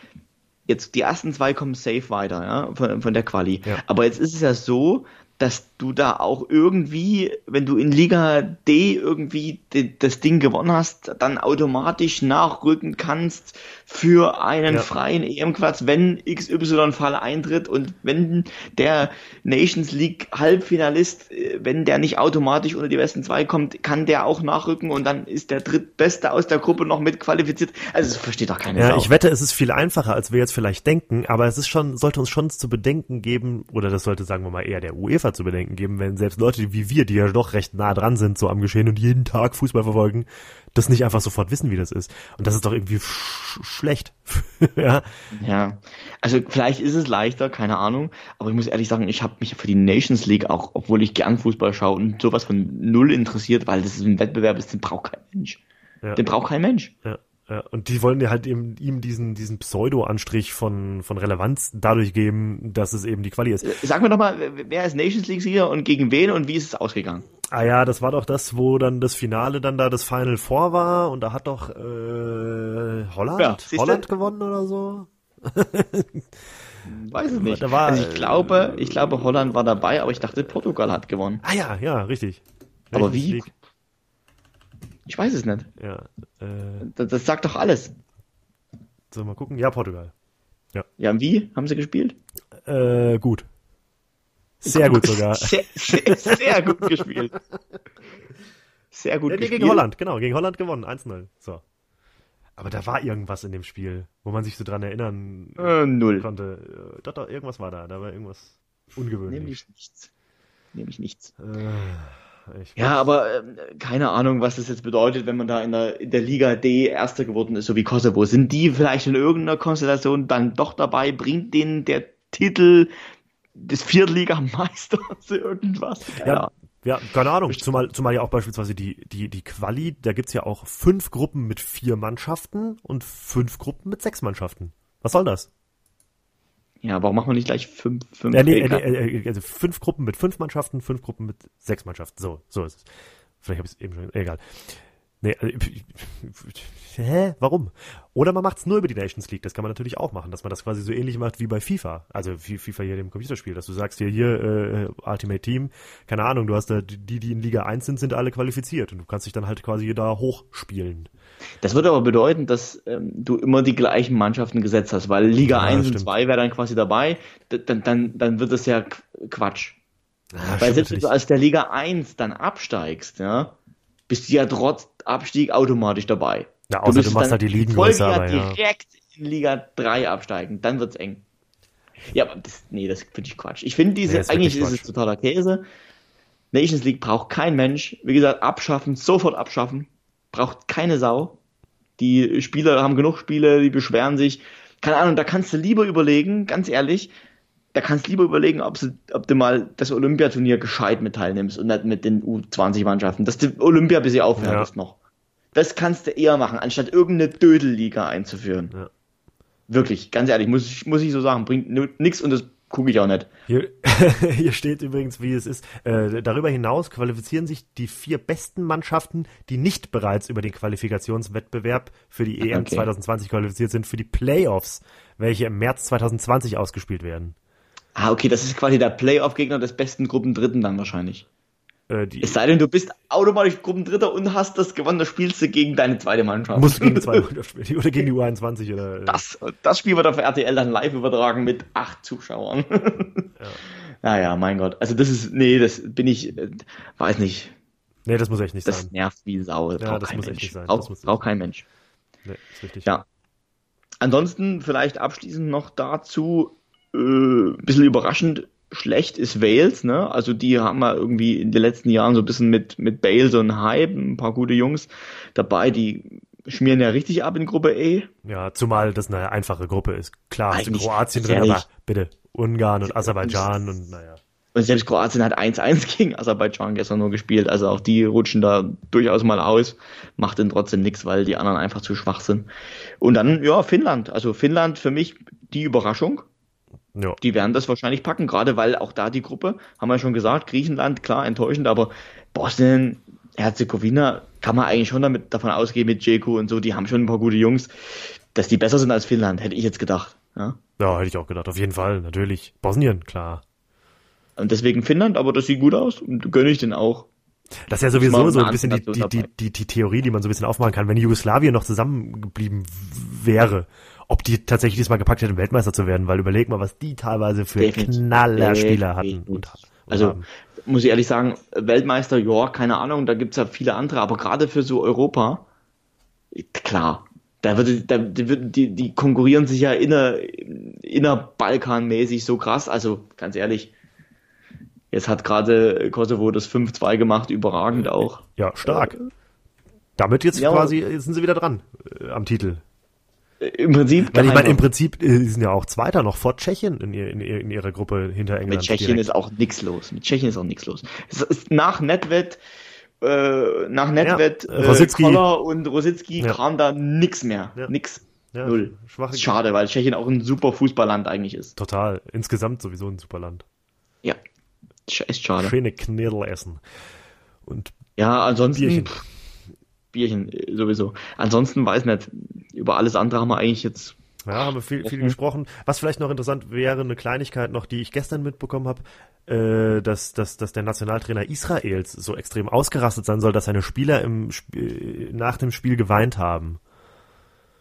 jetzt die ersten zwei kommen safe weiter, ja, von, von der Quali. Ja. Aber jetzt ist es ja so, dass du da auch irgendwie, wenn du in Liga D irgendwie das Ding gewonnen hast, dann automatisch nachrücken kannst für einen Ja. freien EM-Platz, wenn XY-Fall eintritt und wenn der Nations League Halbfinalist, äh, wenn der nicht automatisch unter die besten zwei kommt, kann der auch nachrücken und dann ist der drittbeste aus der Gruppe noch mit qualifiziert. Also das versteht doch keine Ja, Sau. ich wette, es ist viel einfacher, als wir jetzt vielleicht denken, aber es ist schon, sollte uns schon zu bedenken geben, oder das sollte, sagen wir mal, eher der UEFA zu bedenken geben, wenn selbst Leute wie wir, die ja doch recht nah dran sind, so am Geschehen und jeden Tag Fußball verfolgen, das nicht einfach sofort wissen, wie das ist. Und das ist doch irgendwie sch schlecht. [laughs] ja. Ja, also vielleicht ist es leichter, keine Ahnung, aber ich muss ehrlich sagen, ich habe mich für die Nations League auch, obwohl ich gern Fußball schaue und sowas von null interessiert, weil das ist ein Wettbewerb ist, den braucht kein Mensch. Ja. Den braucht kein Mensch. Ja. Und die wollen ja halt eben ihm diesen, diesen Pseudo-Anstrich von, von Relevanz dadurch geben, dass es eben die Quali ist. Sag mir doch mal, wer ist Nations League Sieger und gegen wen und wie ist es ausgegangen? Ah ja, das war doch das, wo dann das Finale dann da das Final Four war und da hat doch äh, Holland, Ja? Holland gewonnen oder so. Weiß es nicht. War, also ich glaube, ich glaube Holland war dabei, aber ich dachte Portugal hat gewonnen. Ah ja, ja, richtig. Aber Nations wie? League. Ich weiß es nicht. Ja, äh, Das, das sagt doch alles. so mal gucken. Ja, Portugal. Ja, und wie haben sie gespielt? Äh, gut. Sehr gut sogar. [laughs] Sehr, sehr, sehr gut gespielt. Sehr gut Ja, nee, gespielt. gegen Holland, genau, gegen Holland gewonnen, 1-0. So. Aber da war irgendwas in dem Spiel, wo man sich so dran erinnern Äh, null. konnte. Äh, Doch, doch, irgendwas war da. Da war irgendwas ungewöhnlich. Nämlich nichts. Nämlich nichts. Äh, Ja, aber ähm, keine Ahnung, was das jetzt bedeutet, wenn man da in der, in der Liga D Erster geworden ist, so wie Kosovo. Sind die vielleicht in irgendeiner Konstellation dann doch dabei? Bringt denen der Titel des Viertligameisters [laughs] irgendwas? Keine ja, ja, keine Ahnung. Zumal, zumal ja auch beispielsweise die, die, die Quali, da gibt's ja auch fünf Gruppen mit vier Mannschaften und fünf Gruppen mit sechs Mannschaften. Was soll das? Ja, warum machen wir nicht gleich fünf, fünf? Ja, nee, äh, Egal. nee, äh, also fünf Gruppen mit fünf Mannschaften, fünf Gruppen mit sechs Mannschaften. So, so ist es. Vielleicht habe ich es eben schon. Egal. Nee, also, hä? Warum? Oder man macht es nur über die Nations League. Das kann man natürlich auch machen, dass man das quasi so ähnlich macht wie bei FIFA. Also wie FIFA hier dem Computerspiel, dass du sagst hier, hier, äh, Ultimate Team, keine Ahnung, du hast da die, die in Liga 1 sind, sind alle qualifiziert und du kannst dich dann halt quasi da hochspielen. Das würde aber bedeuten, dass ähm, du immer die gleichen Mannschaften gesetzt hast, weil Liga Ja, 1 und stimmt. 2 wäre dann quasi dabei. Dann, dann, dann wird das ja Qu- Quatsch. Ja, Weil stimmt selbst wenn du aus der Liga 1 dann absteigst, ja, bist du ja trotz Abstieg automatisch dabei. Ja, außer du müsstest machst halt die Ligen größer, ja. direkt in Liga 3 absteigen, dann wird's eng. Ja, aber das, nee, das finde ich Quatsch. Ich finde diese, Nee, ist eigentlich ist es totaler Käse. Nations League braucht kein Mensch. Wie gesagt, abschaffen, sofort abschaffen. Braucht keine Sau. Die Spieler haben genug Spiele, die beschweren sich. Keine Ahnung, da kannst du lieber überlegen, ganz ehrlich, da kannst du lieber überlegen, ob, sie, ob du mal das Olympiaturnier gescheit mit teilnimmst und nicht mit den U20-Mannschaften, dass du Olympia ein bisschen aufhörst noch. Das kannst du eher machen, anstatt irgendeine Dödelliga einzuführen. Ja. Wirklich, ganz ehrlich, muss ich, muss ich so sagen, bringt nichts und das gucke ich auch nicht. Hier, [laughs] hier steht übrigens, wie es ist. Äh, darüber hinaus qualifizieren sich die vier besten Mannschaften, die nicht bereits über den Qualifikationswettbewerb für die EM okay. 2020 qualifiziert sind, für die Playoffs, welche im März 2020 ausgespielt werden. Ah, okay, das ist quasi der Playoff-Gegner des besten Gruppendritten dann wahrscheinlich. Äh, es sei denn, du bist automatisch Gruppendritter und hast das gewonnen, da spielst du gegen deine zweite Mannschaft. Musst du gegen die zweite [laughs] Mannschaft spielen. Oder gegen die U21 oder. Äh. Das, das Spiel wird auf RTL dann live übertragen mit acht Zuschauern. [laughs] ja. Naja, mein Gott. Also das ist, nee, das bin ich, äh, weiß nicht. Nee, das muss echt nicht das sein. Das nervt wie Sau. Ja, das muss Mensch. echt nicht sein. Braucht brauch kein Mensch. Nee, ist richtig. Ja. Ansonsten vielleicht abschließend noch dazu, äh, ein bisschen überraschend, schlecht ist Wales, ne? Also die haben wir irgendwie in den letzten Jahren so ein bisschen mit, mit Bale so ein Hype, ein paar gute Jungs dabei, die schmieren ja richtig ab in Gruppe E. Ja, zumal das eine einfache Gruppe ist. Klar, hast du Kroatien drin, aber bitte Ungarn und Aserbaidschan und naja. Und selbst Kroatien hat 1-1 gegen Aserbaidschan gestern nur gespielt. Also auch die rutschen da durchaus mal aus. Macht denn trotzdem nichts, weil die anderen einfach zu schwach sind. Und dann, ja, Finnland. Also Finnland für mich die Überraschung. Ja. Die werden das wahrscheinlich packen, gerade weil auch da die Gruppe, haben wir schon gesagt, Griechenland, klar, enttäuschend, aber Bosnien, Herzegowina kann man eigentlich schon damit davon ausgehen mit Jeko und so, die haben schon ein paar gute Jungs, dass die besser sind als Finnland, hätte ich jetzt gedacht. Ja, ja hätte ich auch gedacht, auf jeden Fall, natürlich. Bosnien, klar. Und deswegen Finnland, aber das sieht gut aus und gönne ich den auch. Das ist ja sowieso so ein bisschen die, die, die, die, die Theorie, die man so ein bisschen aufmachen kann. Wenn Jugoslawien noch zusammengeblieben wäre, ob die tatsächlich diesmal gepackt hätten, Weltmeister zu werden, weil überleg mal, was die teilweise für Knallerspieler hatten. Und, und also haben. muss ich ehrlich sagen, Weltmeister, ja, keine Ahnung, da gibt's ja viele andere, aber gerade für so Europa, klar, da wird, da, die, die konkurrieren sich ja inner, innerbalkanmäßig so krass, also ganz ehrlich, jetzt hat gerade Kosovo das 5-2 gemacht, überragend auch. Ja, stark. Damit jetzt ja, quasi sind sie wieder dran äh, am Titel. Im Prinzip. Weil ich meine, im Prinzip äh, sind ja auch Zweiter noch vor Tschechien in, in, in ihrer Gruppe hinter England. Mit Tschechien direkt. ist auch nichts los. Mit Tschechien ist auch nichts los. Es ist nach Netwett, äh, nach Netwett, ja, äh, Koller und Rositzky ja. kam da nix mehr. Ja. Nix. Ja, Null. Schwache Schade, weil Tschechien auch ein super Fußballland eigentlich ist. Total. Insgesamt sowieso ein super Land. Ja. Ist schade. Schöne Knödel essen. Und ja, ansonsten. Bierchen. Bierchen äh, sowieso. Ansonsten weiß nicht, über alles andere haben wir eigentlich jetzt. Ja, haben wir viel, viel gesprochen. Was vielleicht noch interessant wäre, eine Kleinigkeit noch, die ich gestern mitbekommen habe, äh, dass, dass, dass der Nationaltrainer Israels so extrem ausgerastet sein soll, dass seine Spieler im Sp nach dem Spiel geweint haben.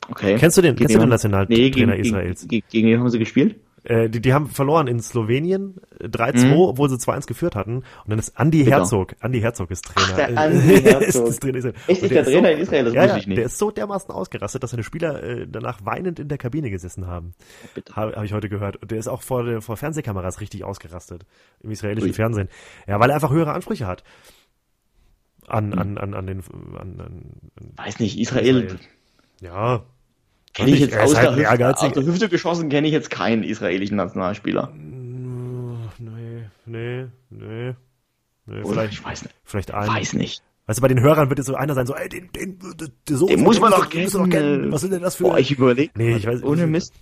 Okay. Kennst du den, kennst du den Nationaltrainer nee, gegen, Israels? Gegen, gegen wen haben sie gespielt? Äh, die, die haben verloren in Slowenien 3-2, mhm. obwohl sie 2-1 geführt hatten. Und dann ist Andy. Herzog. Andy Herzog ist Trainer. Ach, der Andy [laughs] Herzog. ist, Trainer Israel. Echt, ist der Trainer so, in Israel? Das ja, wusste ich nicht. Der ist so dermaßen ausgerastet, dass seine Spieler äh, danach weinend in der Kabine gesessen haben. Habe hab ich heute gehört. Und der ist auch vor, der, vor Fernsehkameras richtig ausgerastet. Im israelischen Ui. Fernsehen. Ja, weil er einfach höhere Ansprüche hat. An, hm. an, an, an den, an, an, Weiß nicht, Israel. Israel. Ja, Kenne ich jetzt aus, halt der Hüfte, aus der Hüfte geschossen, kenne ich jetzt keinen israelischen Nationalspieler. Nee, nee, nee. nee vielleicht, ich weiß nicht. Vielleicht einen. Weiß nicht. Weißt du, bei den Hörern wird jetzt so einer sein, so, ey, den, den, den, den, so, den muss man doch kennen. Doch kennen. Was ist denn das für? Boah, ich überlege. Nee, ich weiß Ohne Mist.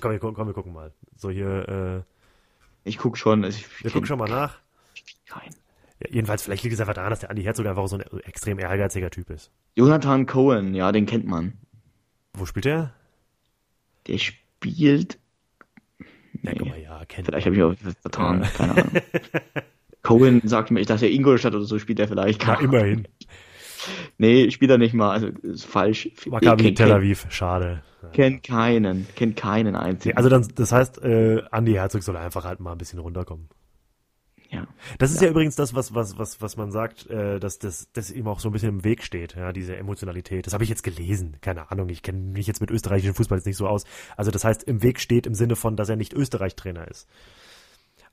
Komm, wir, komm, wir gucken mal. So hier, äh. Ich guck schon. Also ich wir gucken schon mal nach. Kein. Ja, jedenfalls, vielleicht liegt es einfach daran, dass der Andi Herzog einfach so ein extrem ehrgeiziger Typ ist. Jonathan Cohen, ja, den kennt man. Wo spielt er? Der spielt. Nee, ja, mal, ja, kennt vielleicht habe ich auch vertan, ja. keine Ahnung. [laughs] Cohen sagt mir, ich dachte, Ingolstadt oder so spielt er vielleicht. Na, immerhin. [laughs] Nee, spielt er nicht mal, also ist falsch. Maccabi Tel Aviv, schade. Kennt keinen, kennt keinen einzigen. also dann, das heißt, äh, Andi Herzog soll einfach halt mal ein bisschen runterkommen. Ja. Das ist ja. ja, übrigens das, was, was, was, was man sagt, äh, dass das, das ihm auch so ein bisschen im Weg steht, ja, diese Emotionalität. Das habe ich jetzt gelesen, keine Ahnung, ich kenne mich jetzt mit österreichischen Fußball jetzt nicht so aus. Also das heißt, im Weg steht im Sinne von, dass er nicht Österreich-Trainer ist.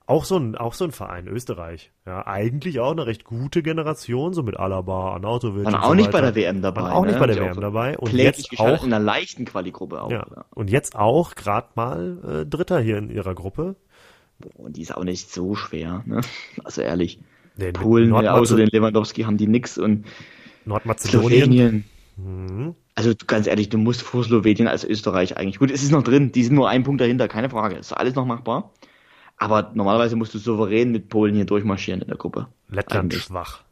Auch so ein, auch so ein Verein, Österreich. Ja, eigentlich auch eine recht gute Generation, so mit Alaba, Arnautovic. Waren auch so nicht bei der WM dabei. Waren auch ne? nicht bei der WM dabei. Und jetzt auch in einer leichten Quali-Gruppe auch. Ja. ja. Und jetzt auch gerade mal äh, Dritter hier in ihrer Gruppe. Und die ist auch nicht so schwer, ne? Also ehrlich. Nee, Polen, ja, außer den Lewandowski haben die nix und Nordmazedonien. Mhm. Also ganz ehrlich, du musst vor Slowenien als Österreich eigentlich. Gut, es ist noch drin, die sind nur ein Punkt dahinter, keine Frage. Ist alles noch machbar. Aber normalerweise musst du souverän mit Polen hier durchmarschieren in der Gruppe. Lettland eigentlich. schwach.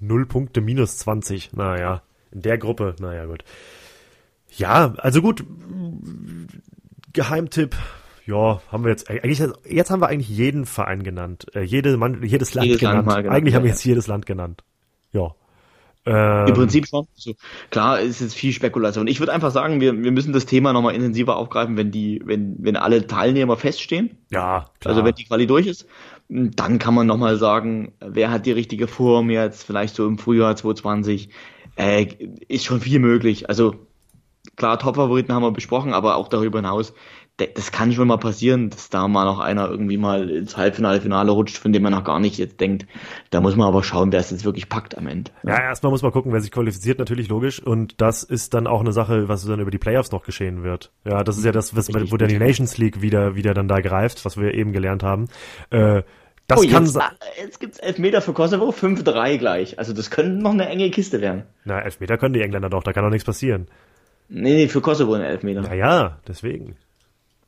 Null Punkte minus 20. Naja, in der Gruppe, naja, gut. Ja, also gut. Geheimtipp. Ja, haben wir jetzt eigentlich jetzt haben wir eigentlich jeden Verein genannt, äh, jede Mann, jedes Land jedes genannt. Land genannt. Eigentlich ja, haben wir jetzt jedes Land genannt. Ja. Ähm, Im Prinzip schon. Also, klar, ist jetzt viel Spekulation. Ich würde einfach sagen, wir, wir müssen das Thema nochmal intensiver aufgreifen, wenn die, wenn, wenn alle Teilnehmer feststehen. Ja, klar. Also wenn die Quali durch ist, dann kann man nochmal sagen, wer hat die richtige Form jetzt, vielleicht so im Frühjahr 2020. Äh, ist schon viel möglich. Also klar, Top-Favoriten haben wir besprochen, aber auch darüber hinaus das kann schon mal passieren, dass da mal noch einer irgendwie mal ins Halbfinale, Finale rutscht, von dem man noch gar nicht jetzt denkt. Da muss man aber schauen, wer es jetzt wirklich packt am Ende. Ja, ja erstmal muss man gucken, wer sich qualifiziert, natürlich logisch. Und das ist dann auch eine Sache, was dann über die Playoffs noch geschehen wird. Ja, das ist ja das, was, wo dann die Nations League wieder, wieder dann da greift, was wir eben gelernt haben. Äh, das oh, kann jetzt, jetzt gibt's Elfmeter für Kosovo, 5-3 gleich. Also das könnte noch eine enge Kiste werden. Na, Elfmeter können die Engländer doch, da kann doch nichts passieren. Nee, nee, für Kosovo ein Elfmeter. Naja, deswegen.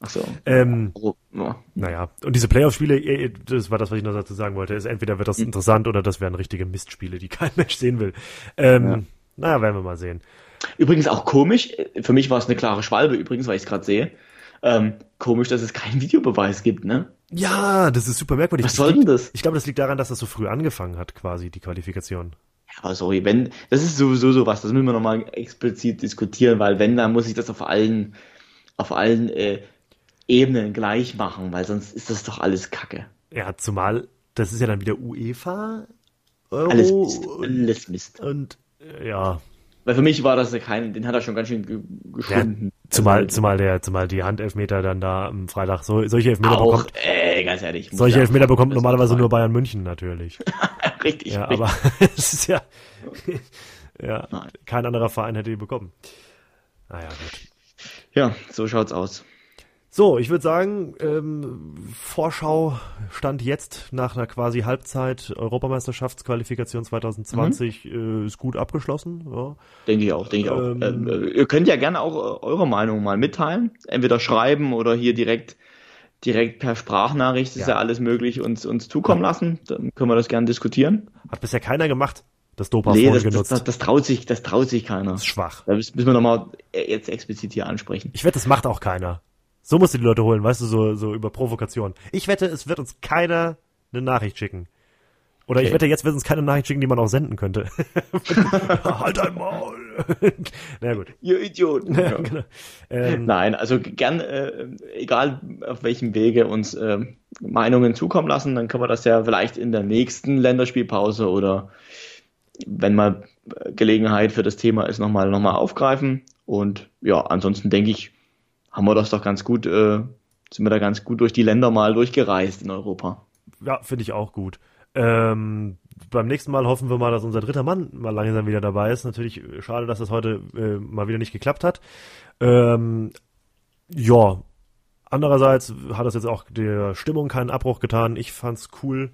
Ach so. Ähm, oh, ja. Naja, und diese Playoff-Spiele, das war das, was ich noch dazu sagen wollte, ist entweder wird das mhm. interessant oder das wären richtige Mistspiele, die [laughs] kein Mensch sehen will. Ähm, ja. Naja, werden wir mal sehen. Übrigens auch komisch, für mich war es eine klare Schwalbe, übrigens, weil ich es gerade sehe. Ähm, komisch, dass es keinen Videobeweis gibt, ne? Ja, das ist super merkwürdig. Was soll denn das? Ich glaube, das liegt daran, dass das so früh angefangen hat, quasi, die Qualifikation. Ja, aber sorry, wenn, das ist sowieso sowas, das müssen wir nochmal explizit diskutieren, weil wenn, dann muss ich das auf allen, auf allen äh, Ebenen gleich machen, weil sonst ist das doch alles Kacke. Ja, zumal das ist ja dann wieder UEFA. Euro alles Mist. Alles Mist. Und äh, ja. Weil für mich war das ja kein, den hat er schon ganz schön ge geschunden. Ja, zumal, zumal der, zumal die Handelfmeter dann da am Freitag so, solche Elfmeter auch, bekommt. Äh, ganz ehrlich. Solche Elfmeter bekommt normalerweise nur Bayern München natürlich. [laughs] richtig. Ja, richtig. aber [laughs] es ist ja, [laughs] ja, Nein. kein anderer Verein hätte die bekommen. Naja, gut. Ja, so schaut's aus. So, ich würde sagen, ähm, Vorschau stand jetzt nach einer quasi Halbzeit Europameisterschaftsqualifikation 2020 mhm. äh, ist gut abgeschlossen. Ja. Denke ich auch, denke ich auch. Ähm, ähm, ihr könnt ja gerne auch äh, eure Meinung mal mitteilen, entweder schreiben oder hier direkt direkt per Sprachnachricht ist ja, ja alles möglich uns uns zukommen lassen. Dann können wir das gerne diskutieren. Hat bisher keiner gemacht. Das Dopa nee, das, genutzt. Das, das, das, traut sich, das traut sich keiner. Das ist schwach. Da müssen wir nochmal jetzt explizit hier ansprechen. Ich wette, das macht auch keiner. So musst du die Leute holen, weißt du, so, so über Provokation. Ich wette, es wird uns keiner eine Nachricht schicken. Oder okay. ich wette, jetzt wird uns keine Nachricht schicken, die man auch senden könnte. [laughs] halt einmal. Na gut. Ihr Idioten. [laughs] Ja, genau. ähm, Nein, also gern, äh, egal auf welchem Wege uns äh, Meinungen zukommen lassen, dann können wir das ja vielleicht in der nächsten Länderspielpause oder wenn mal Gelegenheit für das Thema ist, nochmal noch mal aufgreifen. Und ja, ansonsten denke ich, haben wir das doch ganz gut, äh, sind wir da ganz gut durch die Länder mal durchgereist in Europa. Ja, finde ich auch gut. Ähm, beim nächsten Mal hoffen wir mal, dass unser dritter Mann mal langsam wieder dabei ist. Natürlich schade, dass das heute äh, mal wieder nicht geklappt hat. Ähm, ja, andererseits hat das jetzt auch der Stimmung keinen Abbruch getan. Ich fand's cool.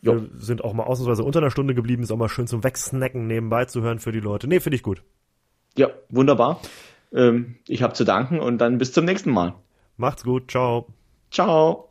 Wir jo. sind auch mal ausnahmsweise unter einer Stunde geblieben. Ist auch mal schön zum Wegsnacken nebenbei zu hören für die Leute. Nee, finde ich gut. Ja, wunderbar. Ähm, ich habe zu danken und dann bis zum nächsten Mal. Macht's gut. Ciao. Ciao.